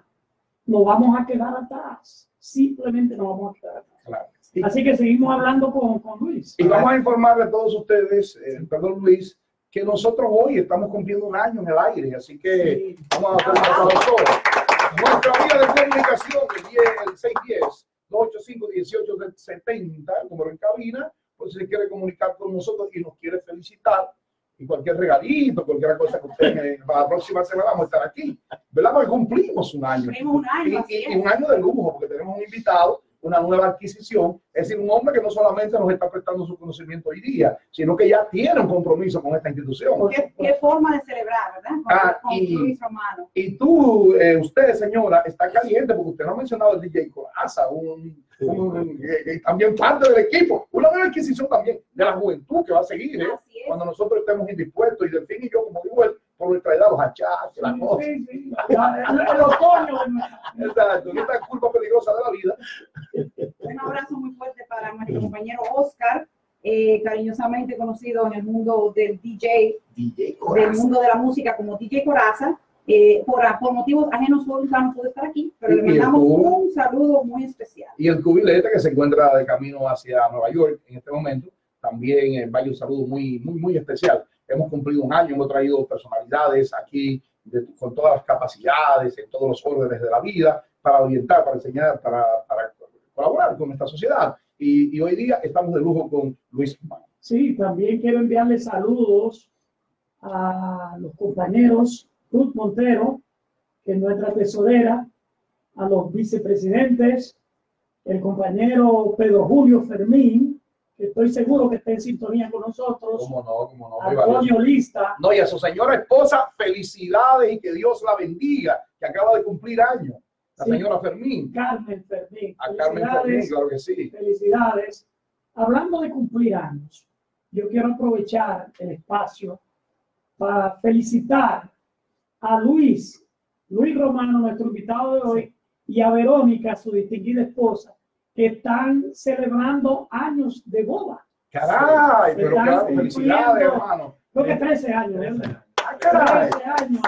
nos vamos a quedar atrás. Simplemente nos vamos a quedar atrás. Claro. Así que seguimos hablando con, con Luis. y vamos a informarle a todos ustedes, eh, perdón Luis, que nosotros hoy estamos cumpliendo un año en el aire, así que Sí. vamos a hacer un. Nuestra vía de comunicación, el 10, el 610 285 1870, número en cabina, pues si se quiere comunicar con nosotros y nos quiere felicitar, y cualquier regalito, cualquier cosa que usted para la próxima semana vamos a estar aquí, ¿verdad? Porque cumplimos un año. Cumplimos un año, Y- es. y un año de lujo, porque tenemos un invitado, una nueva adquisición, es decir, un hombre que no solamente nos está prestando su conocimiento hoy día, sino que ya tiene un compromiso con esta institución. ¿Qué, qué forma de celebrar, ¿verdad? Con, Ah, con y- Luis Romano. Y tú, eh, usted, señora, está caliente porque usted no ha mencionado el DJ Coraza, un, un- eh, eh, también parte del equipo, una nueva adquisición también de la juventud que va a seguir, ¿eh? Cuando nosotros estemos indispuestos y Delfín y yo, como digo él, por nuestra edad, los achaques, las cosas. Sí, sí. El, otoño Exacto, esta curva peligrosa de la vida. Un abrazo muy fuerte para nuestro compañero Oscar, eh, cariñosamente conocido en el mundo del DJ, DJ del mundo de la música como DJ Coraza. Eh, por, por motivos ajenos, Oscar no pudo estar aquí, pero le mandamos un saludo muy especial. Y el cubilete que se encuentra de camino hacia Nueva York en este momento, también eh, vaya un saludo muy, muy, muy especial. Hemos cumplido un año, hemos traído personalidades aquí de- con todas las capacidades, en todos los órdenes de la vida, para orientar, para enseñar, para, para colaborar con esta sociedad. Y, y hoy día estamos de lujo con Luis Román. Sí, también quiero enviarle saludos a los compañeros Ruth Montero, que es nuestra tesorera, a los vicepresidentes, el compañero Pedro Julio Fermín, que estoy seguro que está en sintonía con nosotros, ¿Cómo no? ¿Cómo no? Antonio Lista, No, y a su señora esposa, felicidades y que Dios la bendiga, que acaba de cumplir años. La Sí. señora Fermín. Carmen Fermín. A Carmen. Fermín, claro que sí. Felicidades. Hablando de cumplir años, yo quiero aprovechar el espacio para felicitar a Luis, Luis Romano, nuestro invitado de hoy, y a Verónica, su distinguida esposa, que están celebrando años de boda. Caray, pero claro, felicidades, hermano. Creo que 13 años, ¿verdad? Ah, Ah, caray. 13 años.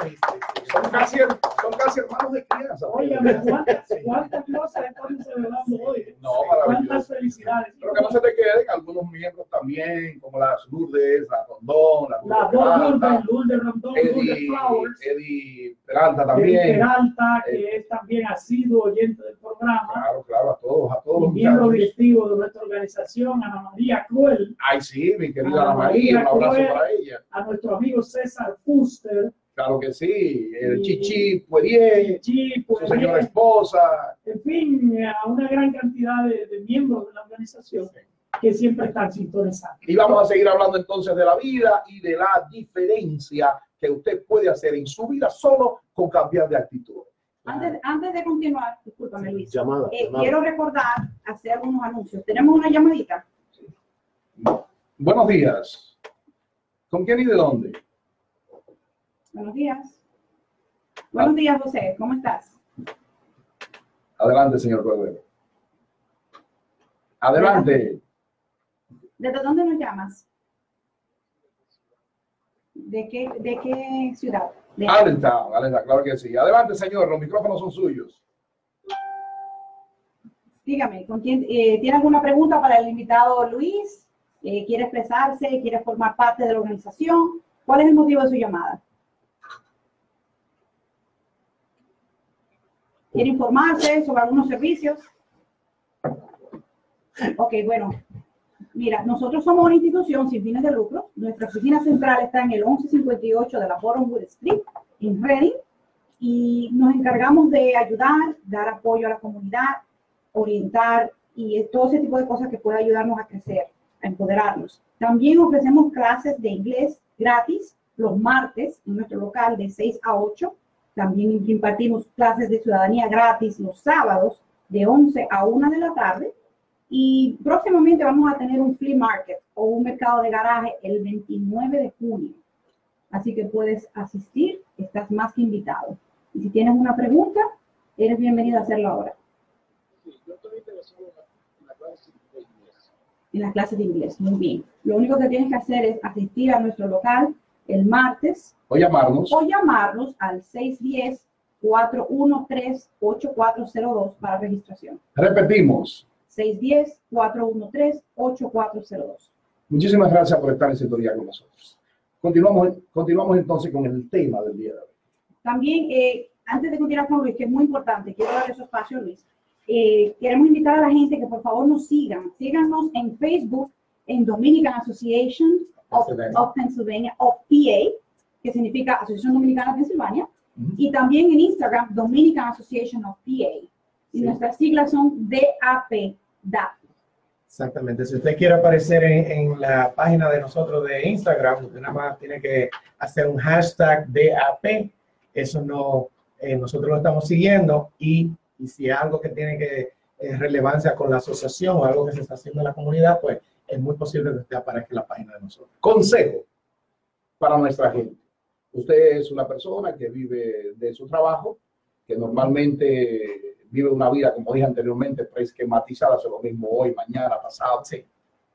Son casi, son casi hermanos de crianza. Óyame, ¿cuántas, cuántas cosas estamos celebrando hoy? No, maravilloso. ¿Cuántas felicidades? Pero que no se te queden algunos miembros también, como las Lourdes, la Rondón, la La Lourdes dos Peralta, Lourdes, Lourdes Rondón, Lourdes Eddie, Flowers. Eddie Peralta Eddie también. Peralta, que es también ha sido oyente del programa, Claro, claro, a todos, a todos miembro directivo de nuestra organización, Ana María Cruel, Ay, sí, mi querida Ana María, un abrazo para ella. a nuestro amigo César Fuster, Claro que sí, el Y- Chichi Puerier, su señora esposa. en fin, a una gran cantidad de, de miembros de la organización que siempre están sintonizados. Y vamos a seguir hablando entonces de la vida y de la diferencia que usted puede hacer en su vida solo con cambiar de actitud. Antes, antes de continuar, discúlpame Luis, Llamada, eh, llamada. quiero recordar, hacer algunos anuncios. Tenemos una llamadita. Buenos días. ¿Con quién y de dónde? Buenos días. Buenos días, José. ¿Cómo estás? Adelante, señor Cordero. Adelante. ¿Desde dónde nos llamas? ¿De qué, de qué ciudad? De- Allentown, Allentown, claro que sí. Adelante, señor, los micrófonos son suyos. Dígame, ¿con quién, eh, ¿tiene alguna pregunta para el invitado Luis? Eh, ¿Quiere expresarse? ¿Quiere formar parte de la organización? ¿Cuál es el motivo de su llamada? ¿Quiere informarse sobre algunos servicios? Ok, bueno. Mira, nosotros somos una institución sin fines de lucro. Nuestra oficina central está en el 1158 de la Bottomwood Street, en Reading, y nos encargamos de ayudar, dar apoyo a la comunidad, orientar y todo ese tipo de cosas que puede ayudarnos a crecer, a empoderarnos. También ofrecemos clases de inglés gratis los martes en nuestro local de 6 a 8. También impartimos clases de ciudadanía gratis los sábados de 11 a 1 de la tarde. Y próximamente vamos a tener un flea market o un mercado de garaje el 29 de junio. Así que puedes asistir, estás más que invitado. Y si tienes una pregunta, eres bienvenido a hacerlo ahora. En las clases de inglés, muy bien. Lo único que tienes que hacer es asistir a nuestro local el martes O llamarnos. o llamarnos al 610-413-8402 para registración. Repetimos. 610-413-8402. Muchísimas gracias por estar en sintonía con nosotros. Continuamos, continuamos entonces con el tema del día de hoy. También, eh, antes de continuar con Luis, que es muy importante, quiero darle su espacio Luis. eh, queremos invitar a la gente que por favor nos sigan. Síganos en Facebook, en Dominican Association of, Pennsylvania. of Pennsylvania, of PA, que significa Asociación Dominicana de Pensilvania, y también en Instagram, Dominican Association of PA. Y Sí. nuestras siglas son DAP, DAP. Exactamente. Si usted quiere aparecer en, en la página de nosotros de Instagram, usted nada más tiene que hacer un hashtag DAP. Eso no, eh, nosotros lo estamos siguiendo y, y si algo que tiene que eh, relevancia con la asociación o algo que se está haciendo en la comunidad, pues es muy posible que usted aparezca en la página de nosotros. Consejo para nuestra gente. Usted es una persona que vive de su trabajo, que normalmente vive una vida, como dije anteriormente, preesquematizada, hace lo mismo hoy, mañana, pasado.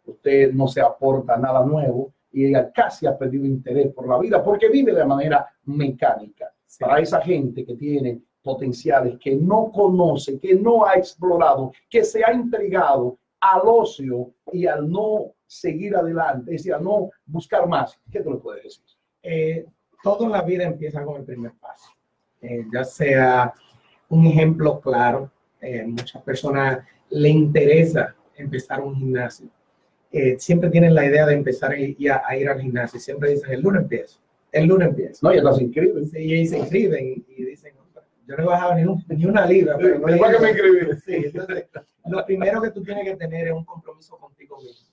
Usted no se aporta nada nuevo y casi ha perdido interés por la vida porque vive de manera mecánica. Para esa gente que tiene potenciales, que no conoce, que no ha explorado, que se ha entregado al ocio y al no seguir adelante, es decir, a no buscar más. ¿Qué tú le puedes decir? Eh, todo en la vida empieza con el primer paso. Eh, ya sea un ejemplo claro, eh, muchas personas le interesa empezar un gimnasio. Eh, siempre tienen la idea de empezar a, a- a ir al gimnasio. Siempre dicen, el lunes empiezo, el lunes empiezo. No, ya estás inscrito. Sí, y se inscriben y dicen, yo no he bajado ni, un- ni una libra. pero no que me ido". inscribí. Sí, entonces, lo primero que tú tienes que tener es un compromiso contigo mismo.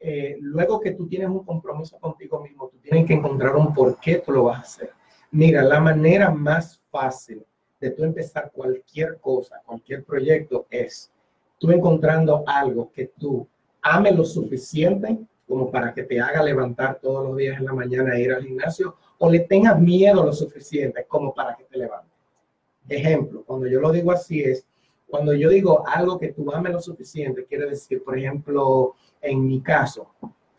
Eh, luego que tú tienes un compromiso contigo mismo, tú tienes que encontrar un por qué tú lo vas a hacer. Mira, la manera más fácil de tú empezar cualquier cosa, cualquier proyecto es tú encontrando algo que tú ames lo suficiente como para que te haga levantar todos los días en la mañana e ir al gimnasio o le tengas miedo lo suficiente como para que te levantes. Ejemplo, cuando yo lo digo así es, cuando yo digo algo que tú ames lo suficiente, quiere decir, por ejemplo, en mi caso,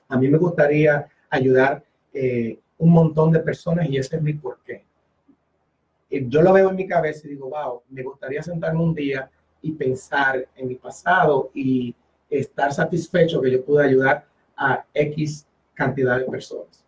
a mí me gustaría ayudar eh, un montón de personas y ese es mi porqué. Yo lo veo en mi cabeza y digo, wow, me gustaría sentarme un día y pensar en mi pasado y estar satisfecho que yo pude ayudar a X cantidad de personas.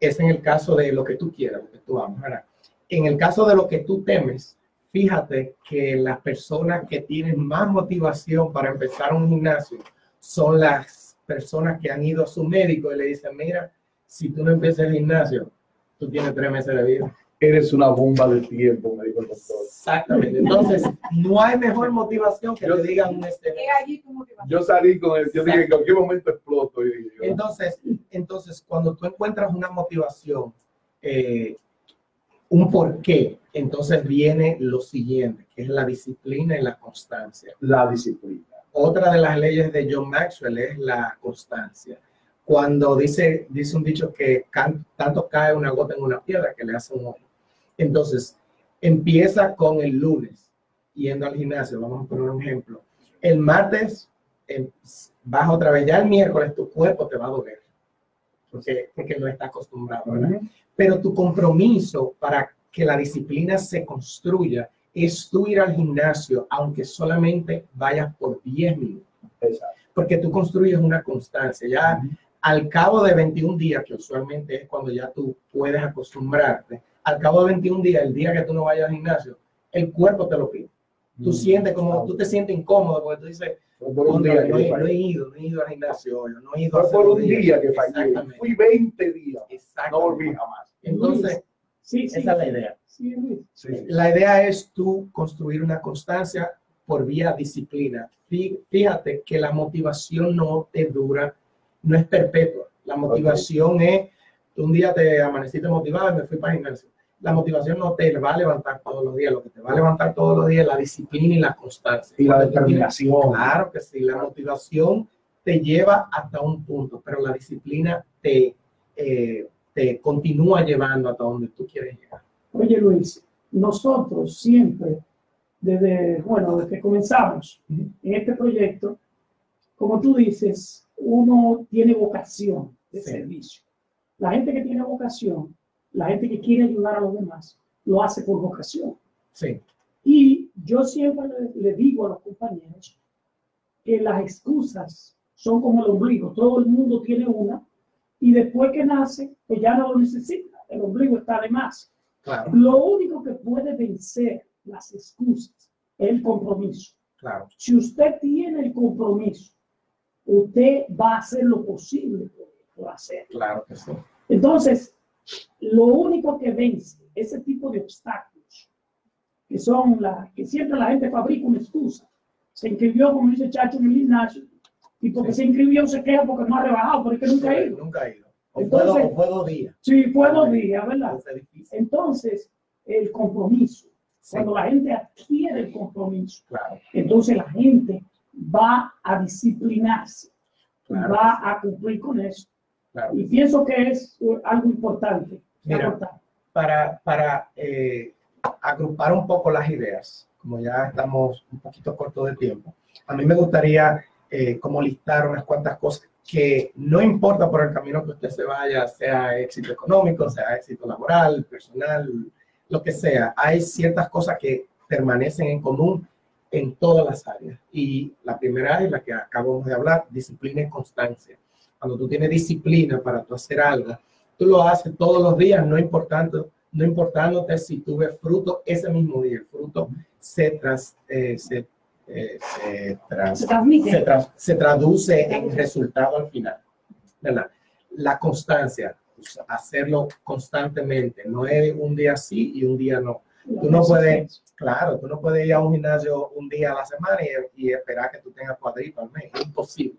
Es en el caso de lo que tú quieras, lo que tú amas, ¿verdad? En el caso de lo que tú temes, fíjate que las personas que tienen más motivación para empezar un gimnasio son las personas que han ido a su médico y le dicen, mira, si tú no empiezas el gimnasio, tú tienes tres meses de vida. Eres una bomba de tiempo, me dijo el doctor. Exactamente. Entonces, no hay mejor motivación que Yo- te digan un este. Yo salí con él, yo dije, en cualquier momento exploto. Y dije, yo, Entonces, entonces, cuando tú encuentras una motivación, eh, un porqué, entonces viene lo siguiente, que es la disciplina y la constancia. la disciplina. Otra de las leyes de John Maxwell es la constancia. Cuando dice, dice un dicho que can- tanto cae una gota en una piedra que le hace un hoyo. Entonces, empieza con el lunes, yendo al gimnasio, vamos a poner un ejemplo. El martes em, vas otra vez, ya el miércoles tu cuerpo te va a doler, porque, porque no está acostumbrado, ¿verdad? Pero tu compromiso para que la disciplina se construya es tú ir al gimnasio, aunque solamente vayas por 10 minutos, Exacto. porque tú construyes una constancia. Ya al cabo de 21 días, que usualmente es cuando ya tú puedes acostumbrarte, al cabo de 21 días, el día que tú no vayas al gimnasio, el cuerpo te lo pide. Tú sientes como, tú te sientes incómodo porque tú dices, por un "Contra, día no, que no he ido, no he ido al gimnasio hoy, no he ido a por un días". día que fallé. Fui 20 días. No volví jamás. Entonces, Sí, sí. esa es la idea. Sí, Luis. Sí, sí. La idea es tú construir una constancia por vía disciplina. Fí- Fíjate que la motivación no te dura, no es perpetua. La motivación es, tú un día te amaneciste motivado y me fui para el gimnasio. La motivación no te va a levantar todos los días. Lo que te va a levantar todos los días es la disciplina y la constancia. Y la determinación. Claro que sí, la motivación te lleva hasta un punto, pero la disciplina te, eh, te continúa llevando hasta donde tú quieres llegar. Oye, Luis, nosotros siempre, desde, bueno, desde que comenzamos en este proyecto, como tú dices, uno tiene vocación de Sí. servicio. La gente que tiene vocación, la gente que quiere ayudar a los demás, lo hace por vocación. Sí, Y yo siempre le, le digo a los compañeros que las excusas son como el ombligo. Todo el mundo tiene una y después que nace, pues ya no lo necesita. El ombligo está de más. claro, Lo único que puede vencer las excusas es el compromiso. claro. Si usted tiene el compromiso, usted va a hacer lo posible por, por hacerlo. Claro que sí. Entonces, lo único que vence ese tipo de obstáculos, que son las que siempre la gente fabrica una excusa. Se inscribió, como dice Chacho, en el gimnasio, y porque Sí. se inscribió se queda porque no ha rebajado, porque nunca ha ido. Nunca he ido. O Entonces- fue, dos- o fue dos días. Sí, fue dos días, ¿verdad? Entonces, el compromiso, Sí, cuando la gente adquiere el compromiso, claro, entonces la gente va a disciplinarse, Claro. va a cumplir con eso. Claro. Y pienso que es algo importante. Mira. Para, para eh, agrupar un poco las ideas, como ya estamos un poquito cortos de tiempo, a mí me gustaría eh, como listar unas cuantas cosas que no importa por el camino que usted se vaya, sea éxito económico, sea éxito laboral, personal, lo que sea, hay ciertas cosas que permanecen en común en todas las áreas. Y la primera es la que acabamos de hablar, disciplina y constancia. Cuando tú tienes disciplina para tú hacer algo, tú lo haces todos los días, no importando, no importándote si tú ves fruto ese mismo día. El fruto se, tras, eh, se, eh, se tras- Se transmite. se, tra- se traduce en resultado al final. ¿verdad? La constancia, pues, hacerlo constantemente, no es un día sí y un día no. Tú no puedes, claro, tú no puedes ir a un gimnasio un día a la semana y, y esperar que tú tengas cuadrito al mes, es imposible.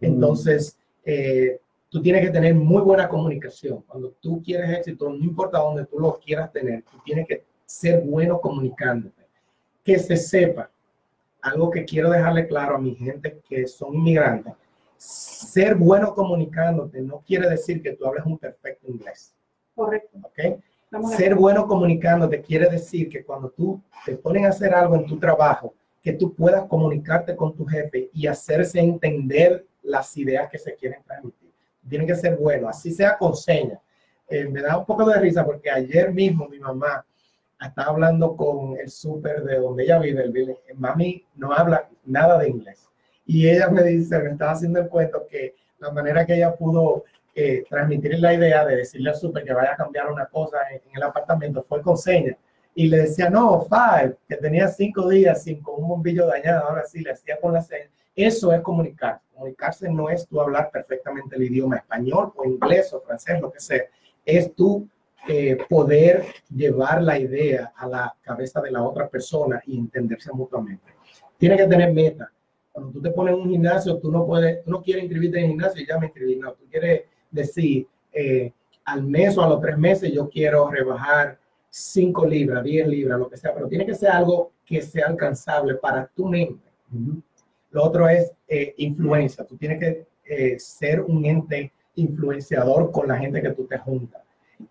Entonces, eh, tú tienes que tener muy buena comunicación. Cuando tú quieres éxito, no importa dónde tú lo quieras tener, tú tienes que ser bueno comunicándote. Que se sepa, algo que quiero dejarle claro a mi gente que son inmigrantes, ser bueno comunicándote no quiere decir que tú hables un perfecto inglés, Correcto. ¿ok? Ser bueno comunicándote quiere decir que cuando tú te ponen a hacer algo en tu trabajo, que tú puedas comunicarte con tu jefe y hacerse entender las ideas que se quieren transmitir. Tiene que ser bueno, así sea con señas. eh, me da un poco de risa porque ayer mismo mi mamá estaba hablando con el súper de donde ella vive, el village. mami no habla nada de inglés. Y ella me dice, me estaba haciendo el cuento que la manera que ella pudo eh, transmitir la idea de decirle al súper que vaya a cambiar una cosa en, el apartamento fue con señas y le decía, no, five, que tenía cinco días sin con un bombillo dañado, ahora sí le hacía con la. Eso es comunicar. Comunicarse no es tú hablar perfectamente el idioma español o inglés o francés, lo que sea. Es tú eh, poder llevar la idea a la cabeza de la otra persona y entenderse mutuamente. Tiene que tener meta. Cuando tú te pones en un gimnasio, tú no puedes, tú no quieres inscribirte en el gimnasio y ya me inscribí. No, tú quieres decir, eh, al mes o a los tres meses yo quiero rebajar 5 libras, 10 libras, lo que sea, pero tiene que ser algo que sea alcanzable para tu mente. Lo otro es eh, influencia. Tú tienes que eh, ser un ente influenciador con la gente que tú te juntas.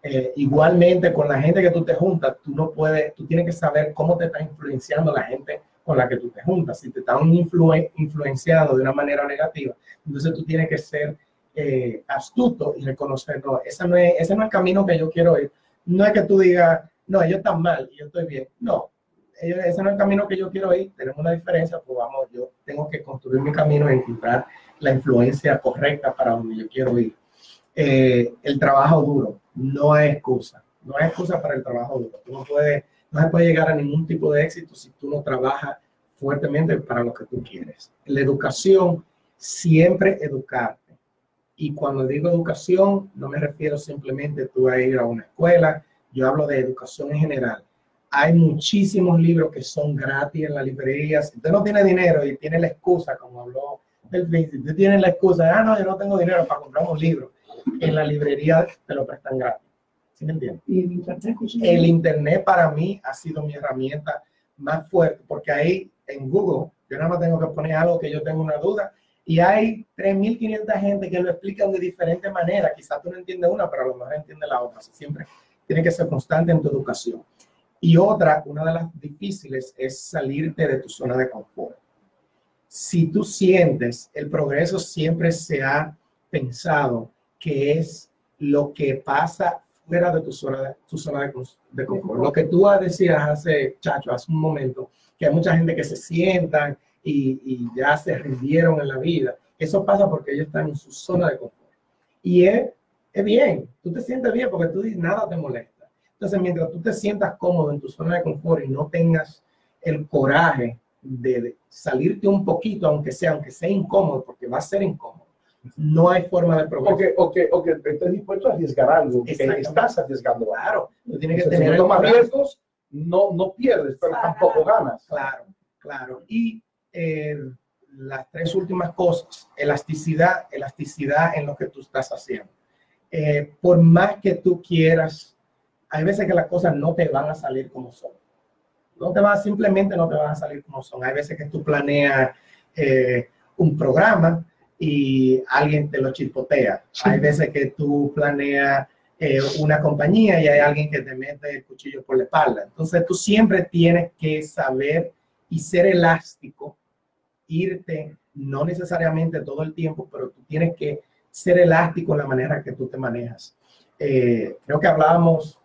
Eh, igualmente, con la gente que tú te juntas, tú no puedes, tú tienes que saber cómo te está influenciando la gente con la que tú te juntas. Si te están influ influenciando de una manera negativa, entonces tú tienes que ser astuto y reconocer, no, ese no, es, ese no es el camino que yo quiero ir. No es que tú digas, no, ellos están mal y yo estoy bien. No, ese no es el camino que yo quiero ir. Tenemos una diferencia, pues vamos, yo tengo que construir mi camino y encontrar la influencia correcta para donde yo quiero ir. Eh, el trabajo duro, no hay excusa. No hay excusa para el trabajo duro. Tú no puedes, no se puede llegar a ningún tipo de éxito si tú no trabajas fuertemente para lo que tú quieres. La educación, siempre educarte. Y cuando digo educación, no me refiero simplemente tú a ir a una escuela, yo hablo de educación en general. Hay muchísimos libros que son gratis en las librerías. Si usted no tiene dinero y tiene la excusa, como habló el príncipe, usted tiene la excusa, ah, no, yo no tengo dinero para comprar un libro. En la librería te lo prestan gratis. ¿Sí me entiendes? ¿Y el internet? El internet para mí ha sido mi herramienta más fuerte, porque ahí en Google, yo nada más tengo que poner algo que yo tengo una duda y hay 3.500 gente que lo explican de diferentes maneras. Quizás tú no entiendes una, pero a lo mejor entiende la otra. Siempre tiene que ser constante en tu educación. Y otra, una de las difíciles, es salirte de tu zona de confort. Si tú sientes, el progreso siempre se ha pensado que es lo que pasa fuera de tu zona de, tu zona de, confort. Lo que tú decías hace, Chacho, hace un momento, que hay mucha gente que se sientan y, y ya se rindieron en la vida. Eso pasa porque ellos están en su zona de confort. Y es es bien, tú te sientes bien porque tú dices nada te molesta. Entonces, mientras tú te sientas cómodo en tu zona de confort y no tengas el coraje de salirte un poquito, aunque sea, aunque sea incómodo, porque va a ser incómodo, no hay forma de progresar. O que, o que, estés dispuesto a arriesgar algo, que estás arriesgando. Claro, tú tienes que tener. Si riesgos, no, no pierdes, pero tampoco ganas. Claro, claro. Y eh, las tres últimas cosas, elasticidad, elasticidad en lo que tú estás haciendo. Eh, por más que tú quieras, hay veces que las cosas no te van a salir como son. No te van, simplemente no te van a salir como son. Hay veces que tú planeas eh, un programa y alguien te lo chispotea. Hay veces que tú planeas eh, una compañía y hay alguien que te mete el cuchillo por la espalda. Entonces tú siempre tienes que saber y ser elástico, irte, no necesariamente todo el tiempo, pero tú tienes que ser elástico en la manera que tú te manejas. Eh, creo que hablábamos,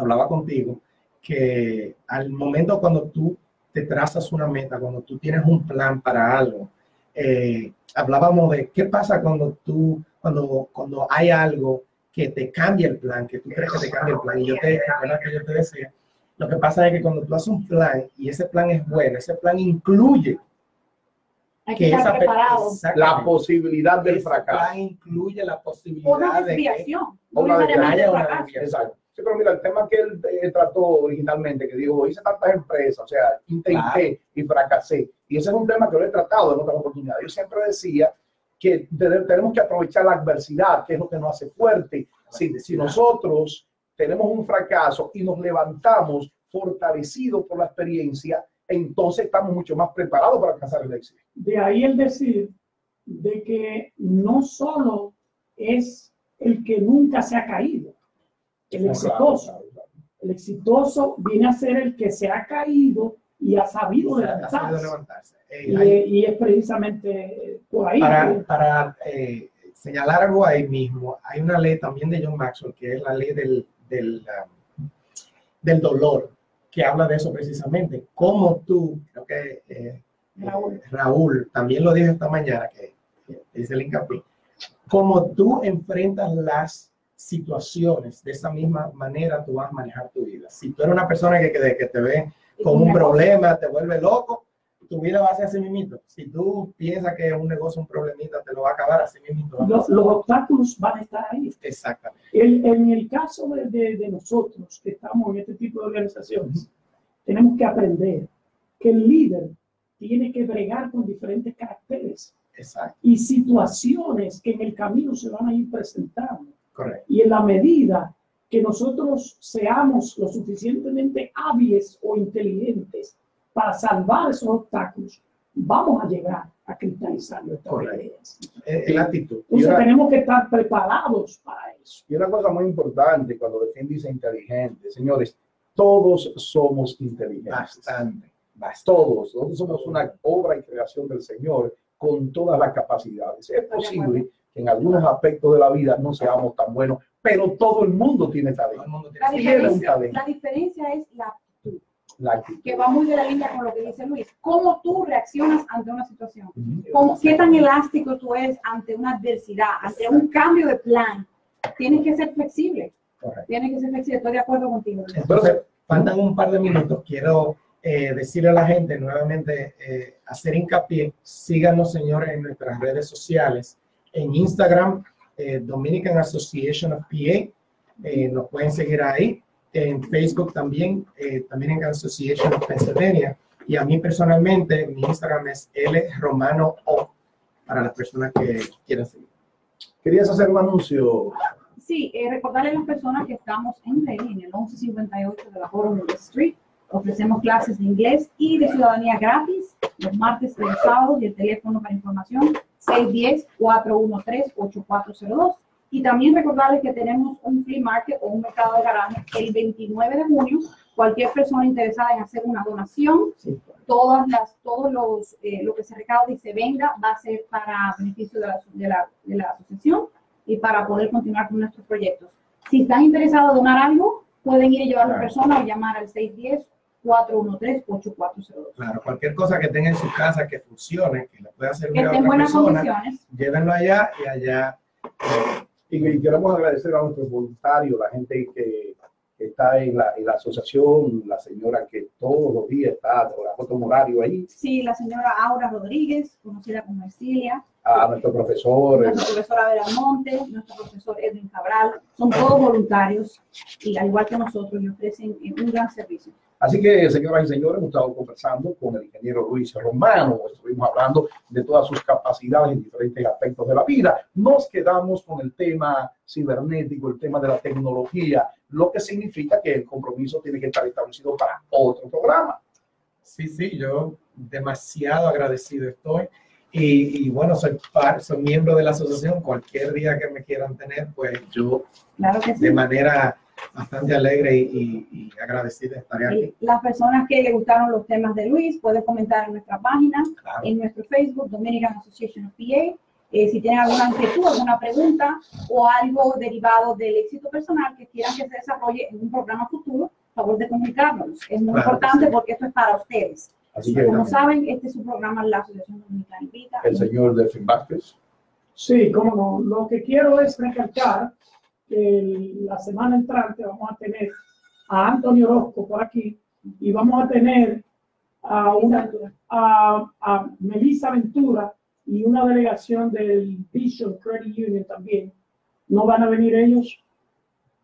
hablaba contigo, que al momento cuando tú te trazas una meta, cuando tú tienes un plan para algo, eh, hablábamos de qué pasa cuando tú, cuando, cuando hay algo que te cambia el plan, que tú crees que te cambia el plan. Y yo te, que yo te decía, lo que pasa es que cuando tú haces un plan y ese plan es bueno, ese plan incluye que, preparado. La posibilidad del fracaso. incluye la posibilidad de que una desviación. Exacto. Sí, pero mira, el tema que él, eh, trató originalmente, que dijo, hice tantas empresas, o sea, intenté y fracasé. Y ese es un tema que lo he tratado en otras oportunidades. Yo siempre decía que tenemos que aprovechar la adversidad, que es lo que nos hace fuerte. Si, si nosotros tenemos un fracaso y nos levantamos fortalecidos por la experiencia, entonces estamos mucho más preparados para alcanzar el éxito. De ahí el decir de que no solo es el que nunca se ha caído, el exitoso. El exitoso viene a ser el que se ha caído y ha sabido levantarse. Eh, y, es precisamente por ahí. Para, para eh, señalar algo ahí mismo, hay una ley también de John Maxwell, que es la ley del, del, um, del dolor, que habla de eso precisamente. Cómo tú, creo que eh, Raúl. Raúl también lo dijo esta mañana, que, que dice el hincapié, cómo tú enfrentas las situaciones, de esa misma manera tú vas a manejar tu vida. Si tú eres una persona que, que, que te ve con un problema, te vuelve loco, tu vida va a ser así mismito. Si tú piensas que es un negocio, un problemita, te lo va a acabar así mismito. Los, los obstáculos van a estar ahí. Exactamente. El- en el caso de, de- de nosotros que estamos en este tipo de organizaciones, tenemos que aprender que el líder tiene que bregar con diferentes caracteres Exacto. y situaciones que en el camino se van a ir presentando. Correcto. Y en la medida que nosotros seamos lo suficientemente hábiles o inteligentes para salvar esos obstáculos, vamos a llegar a cristalizar nuestras Correcto. ideas. Es, la actitud. Entonces una- tenemos que estar preparados para eso. Y una cosa muy importante cuando define dice inteligente, señores, todos somos inteligentes. Bastante. Todos, nosotros somos una obra y creación del Señor con todas las capacidades. Es posible que en algunos aspectos de la vida no seamos tan buenos, pero todo el mundo tiene Todo el talento. mundo tiene La Tiene un diferencia, talento. la diferencia es la actitud, La actitud. que va muy de la línea con lo que dice Luis. ¿Cómo tú reaccionas ante una situación? ¿Cómo- ¿Qué tan elástico tú eres ante una adversidad, ante un cambio de plan? Tienes que ser flexible. Correcto. Tienes que ser flexible. Estoy de acuerdo contigo. Luis. Entonces, faltan un par de minutos. Quiero eh, decirle a la gente nuevamente, eh, hacer hincapié, síganos señores en nuestras redes sociales, en Instagram, eh, Dominican Association of PA, eh, nos pueden seguir ahí, en Facebook también, eh, Dominican Association of Pennsylvania, y a mí personalmente, mi Instagram es L Romano O, para las personas que quieran seguir. Querías hacer un anuncio. Sí, eh, recordarle a las personas que estamos en Reading, en el 1158 de la Borough Street. Ofrecemos clases de inglés y de ciudadanía gratis los martes y los sábados y el teléfono para información 610-413-8402. Y también recordarles que tenemos un flea market o un mercado de garaje el 29 de junio. Cualquier persona interesada en hacer una donación, todas las, todos los, eh, lo que se recaude y se venda va a ser para beneficio de la, de la, de la asociación y para poder continuar con nuestros proyectos. Si están interesados en donar algo, pueden ir a llevarlo en Claro. persona o llamar al 610-413-8402. Claro, cualquier cosa que tenga en su casa que funcione, que le pueda Que servir a en otra buenas persona, condiciones. llévenlo allá y allá eh, Y, y queremos agradecer a nuestros voluntarios, la gente que, que está en la, en la asociación, la señora que todos los días está la foto horario ahí, Sí, la señora Aura Rodríguez, conocida como Ercilia, a nuestro profesor, nuestra profesora Vera Monte, nuestro profesor Edwin Cabral, son todos voluntarios y al igual que nosotros, le ofrecen eh, un gran servicio. Así que, señoras y señores, hemos estado conversando con el ingeniero Luis Romano, estuvimos hablando de todas sus capacidades en diferentes aspectos de la vida. Nos quedamos con el tema cibernético, el tema de la tecnología, lo que significa que el compromiso tiene que estar establecido para otro programa. Sí, sí, yo demasiado agradecido estoy. Y, y bueno, soy, par- soy miembro de la asociación. Cualquier día que me quieran tener, pues yo Claro que sí. de manera bastante alegre y, y- y agradecida estaré aquí. Las personas que le gustaron los temas de Luis pueden comentar en nuestra página, Claro. en nuestro Facebook, Dominican Association of PA. Eh, si tienen alguna inquietud, alguna pregunta o algo derivado del éxito personal que quieran que se desarrolle en un programa futuro, favor de comunicarnos. Es muy Claro importante sí. porque esto es para ustedes. Así que Como saben, este es su programa La Asociación Dominicana Invita. el señor Delfín Vázquez. Sí, cómo no. Lo que quiero es recalcar que la semana entrante vamos a tener a Antonio Orozco por aquí y vamos a tener a, una, a, a Melissa Ventura y una delegación del Vision Credit Union también. ¿No van a venir ellos?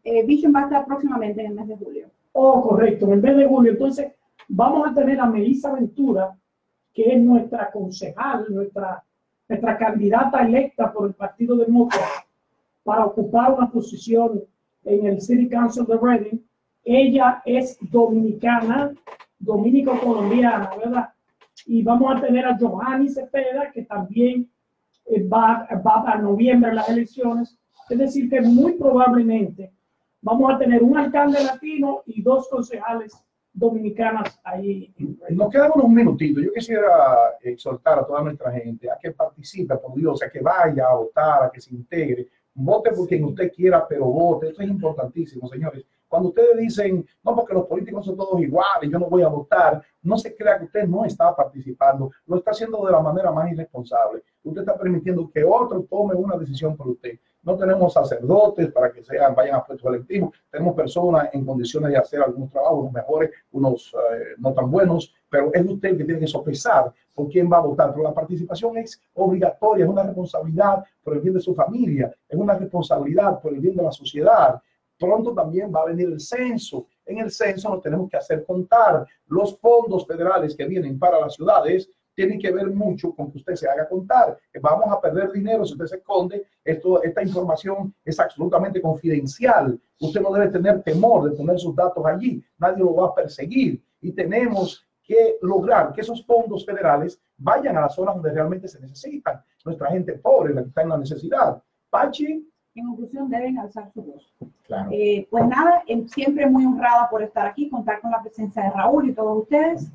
Eh, Vision va a estar próximamente en el mes de julio. Oh, correcto, en el mes de julio. Entonces, vamos a tener a Melissa Ventura, que es nuestra concejal, nuestra, nuestra candidata electa por el Partido Demócrata para ocupar una posición en el City Council de Reading. Ella es dominicana, dominico-colombiana, ¿verdad? Y vamos a tener a Johanny Cepeda, que también eh, va, va a noviembre las elecciones. Es decir, que muy probablemente vamos a tener un alcalde latino y dos concejales dominicanas ahí. Nos quedan unos minutitos. Yo quisiera exhortar a toda nuestra gente a que participe, por Dios, a que vaya a votar, a que se integre. Vote por quien usted quiera, pero vote. Esto es importantísimo, señores. Cuando ustedes dicen, no, porque los políticos son todos iguales, yo no voy a votar, no se crea que usted no está participando, lo está haciendo de la manera más irresponsable. Usted está permitiendo que otro tome una decisión por usted. No tenemos sacerdotes para que sean, vayan a puestos electivos, tenemos personas en condiciones de hacer algunos trabajos, unos mejores, unos eh, no tan buenos, pero es usted que tiene que sopesar por quién va a votar. Pero la participación es obligatoria, es una responsabilidad por el bien de su familia, es una responsabilidad por el bien de la sociedad pronto también va a venir el censo. En el censo nos tenemos que hacer contar. Los fondos federales que vienen para las ciudades tienen que ver mucho con que usted se haga contar. Vamos a perder dinero si usted se esconde. Esto, esta información es absolutamente confidencial. Usted no debe tener temor de tener sus datos allí. Nadie lo va a perseguir. Y tenemos que lograr que esos fondos federales vayan a las zonas donde realmente se necesitan. Nuestra gente pobre, la que está en la necesidad. Pachi, en conclusión deben alzar su voz. Eh, pues nada, em, siempre muy honrada por estar aquí, contar con la presencia de Raúl y todos ustedes,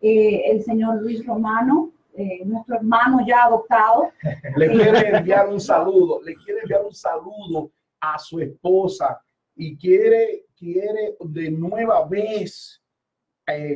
eh, el señor Luis Romano, eh, nuestro hermano ya adoptado. Le quiere enviar un saludo, le quiere enviar un saludo a su esposa y quiere, quiere de nueva vez,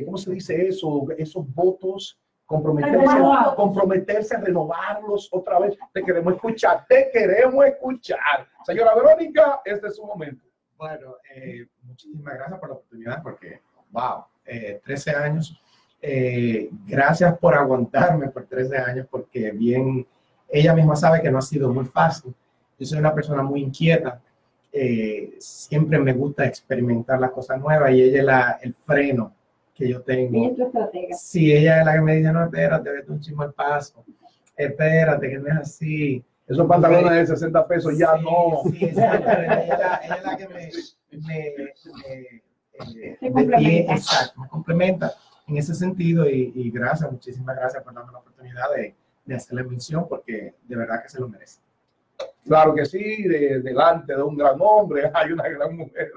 ¿cómo se dice eso? Esos votos comprometerse, comprometerse a renovarlos otra vez. Te queremos escuchar, te queremos escuchar. Señora Verónica, este es su momento. Bueno, eh, muchísimas gracias por la oportunidad porque, wow, 13 eh, años. Eh, gracias por aguantarme por 13 años porque bien, ella misma sabe que no ha sido muy fácil. Yo soy una persona muy inquieta. siempre me gusta experimentar las cosas nuevas y ella es la, el freno que yo tengo. Si ella es la que me dice, no, espérate, vete un chismo al paso, espérate, que no es así. Esos pantalones de 60 pesos ya no. Sí, ella, es la que me, complementa. exacto, me complementa en ese sentido y, y, gracias, muchísimas gracias por darme la oportunidad de, de hacer la mención porque de verdad que se lo merece. Claro que sí, de, delante de un gran hombre hay una gran mujer.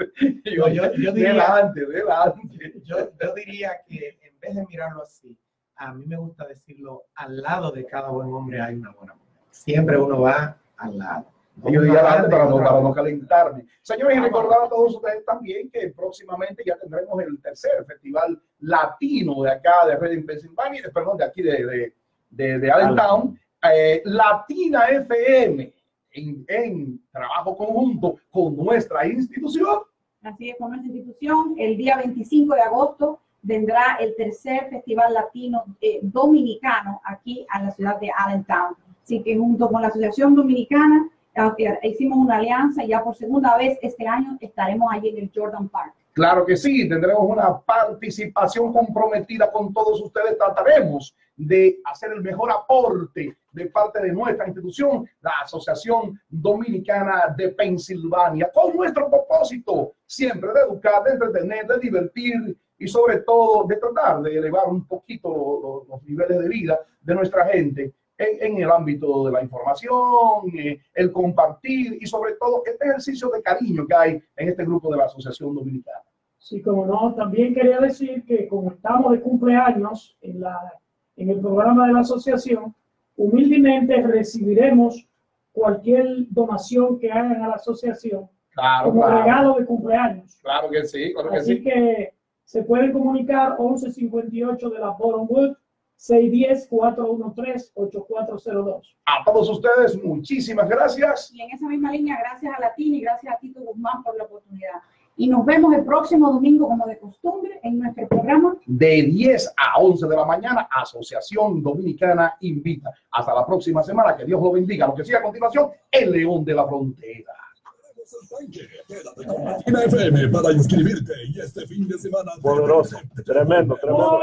Yo, yo, yo diría, delante, delante. Yo, yo diría que en vez de mirarlo así, a mí me gusta decirlo, al lado de cada buen hombre hay una buena mujer. Siempre uno va al lado. yo diría para no, para no calentarme. Señores, y recordar a todos ustedes también que próximamente ya tendremos el tercer festival latino de acá, de Reading, Pennsylvania, perdón, de aquí de, de, de, de Allentown, eh, Latina FM en, trabajo conjunto con nuestra institución. Así es, con nuestra institución. El día 25 de agosto vendrá el tercer Festival Latino eh, Dominicano aquí a la ciudad de Allentown. Así que junto con la Asociación Dominicana eh, hicimos una alianza y ya por segunda vez este año estaremos allí en el Jordan Park. Claro que sí, tendremos una participación comprometida con todos ustedes. Trataremos de hacer el mejor aporte de parte de nuestra institución, la Asociación Dominicana de Pensilvania, con nuestro propósito siempre de educar, de entretener, de divertir y sobre todo de tratar de elevar un poquito los, niveles de vida de nuestra gente en, el ámbito de la información, eh, el compartir y sobre todo este ejercicio de cariño que hay en este grupo de la Asociación Dominicana. Sí, como no, también quería decir que como estamos de cumpleaños en, la, en el programa de la asociación, humildemente recibiremos cualquier donación que hagan a la asociación como regalo de cumpleaños. Claro que sí, claro que Así que se pueden comunicar 1158 de la Bottomwood 610-413-8402. A todos ustedes, muchísimas gracias. Y en esa misma línea, gracias a Latini y gracias a Tito Guzmán por la oportunidad. Y nos vemos el próximo domingo, como de costumbre, en nuestro programa. De 10 a 11 de la mañana, Asociación Dominicana Invita. Hasta la próxima semana. Que Dios lo bendiga. Lo que sigue a continuación, el León de la Frontera. FM para inscribirte y este fin de semana. Poderoso, tremendo, tremendo.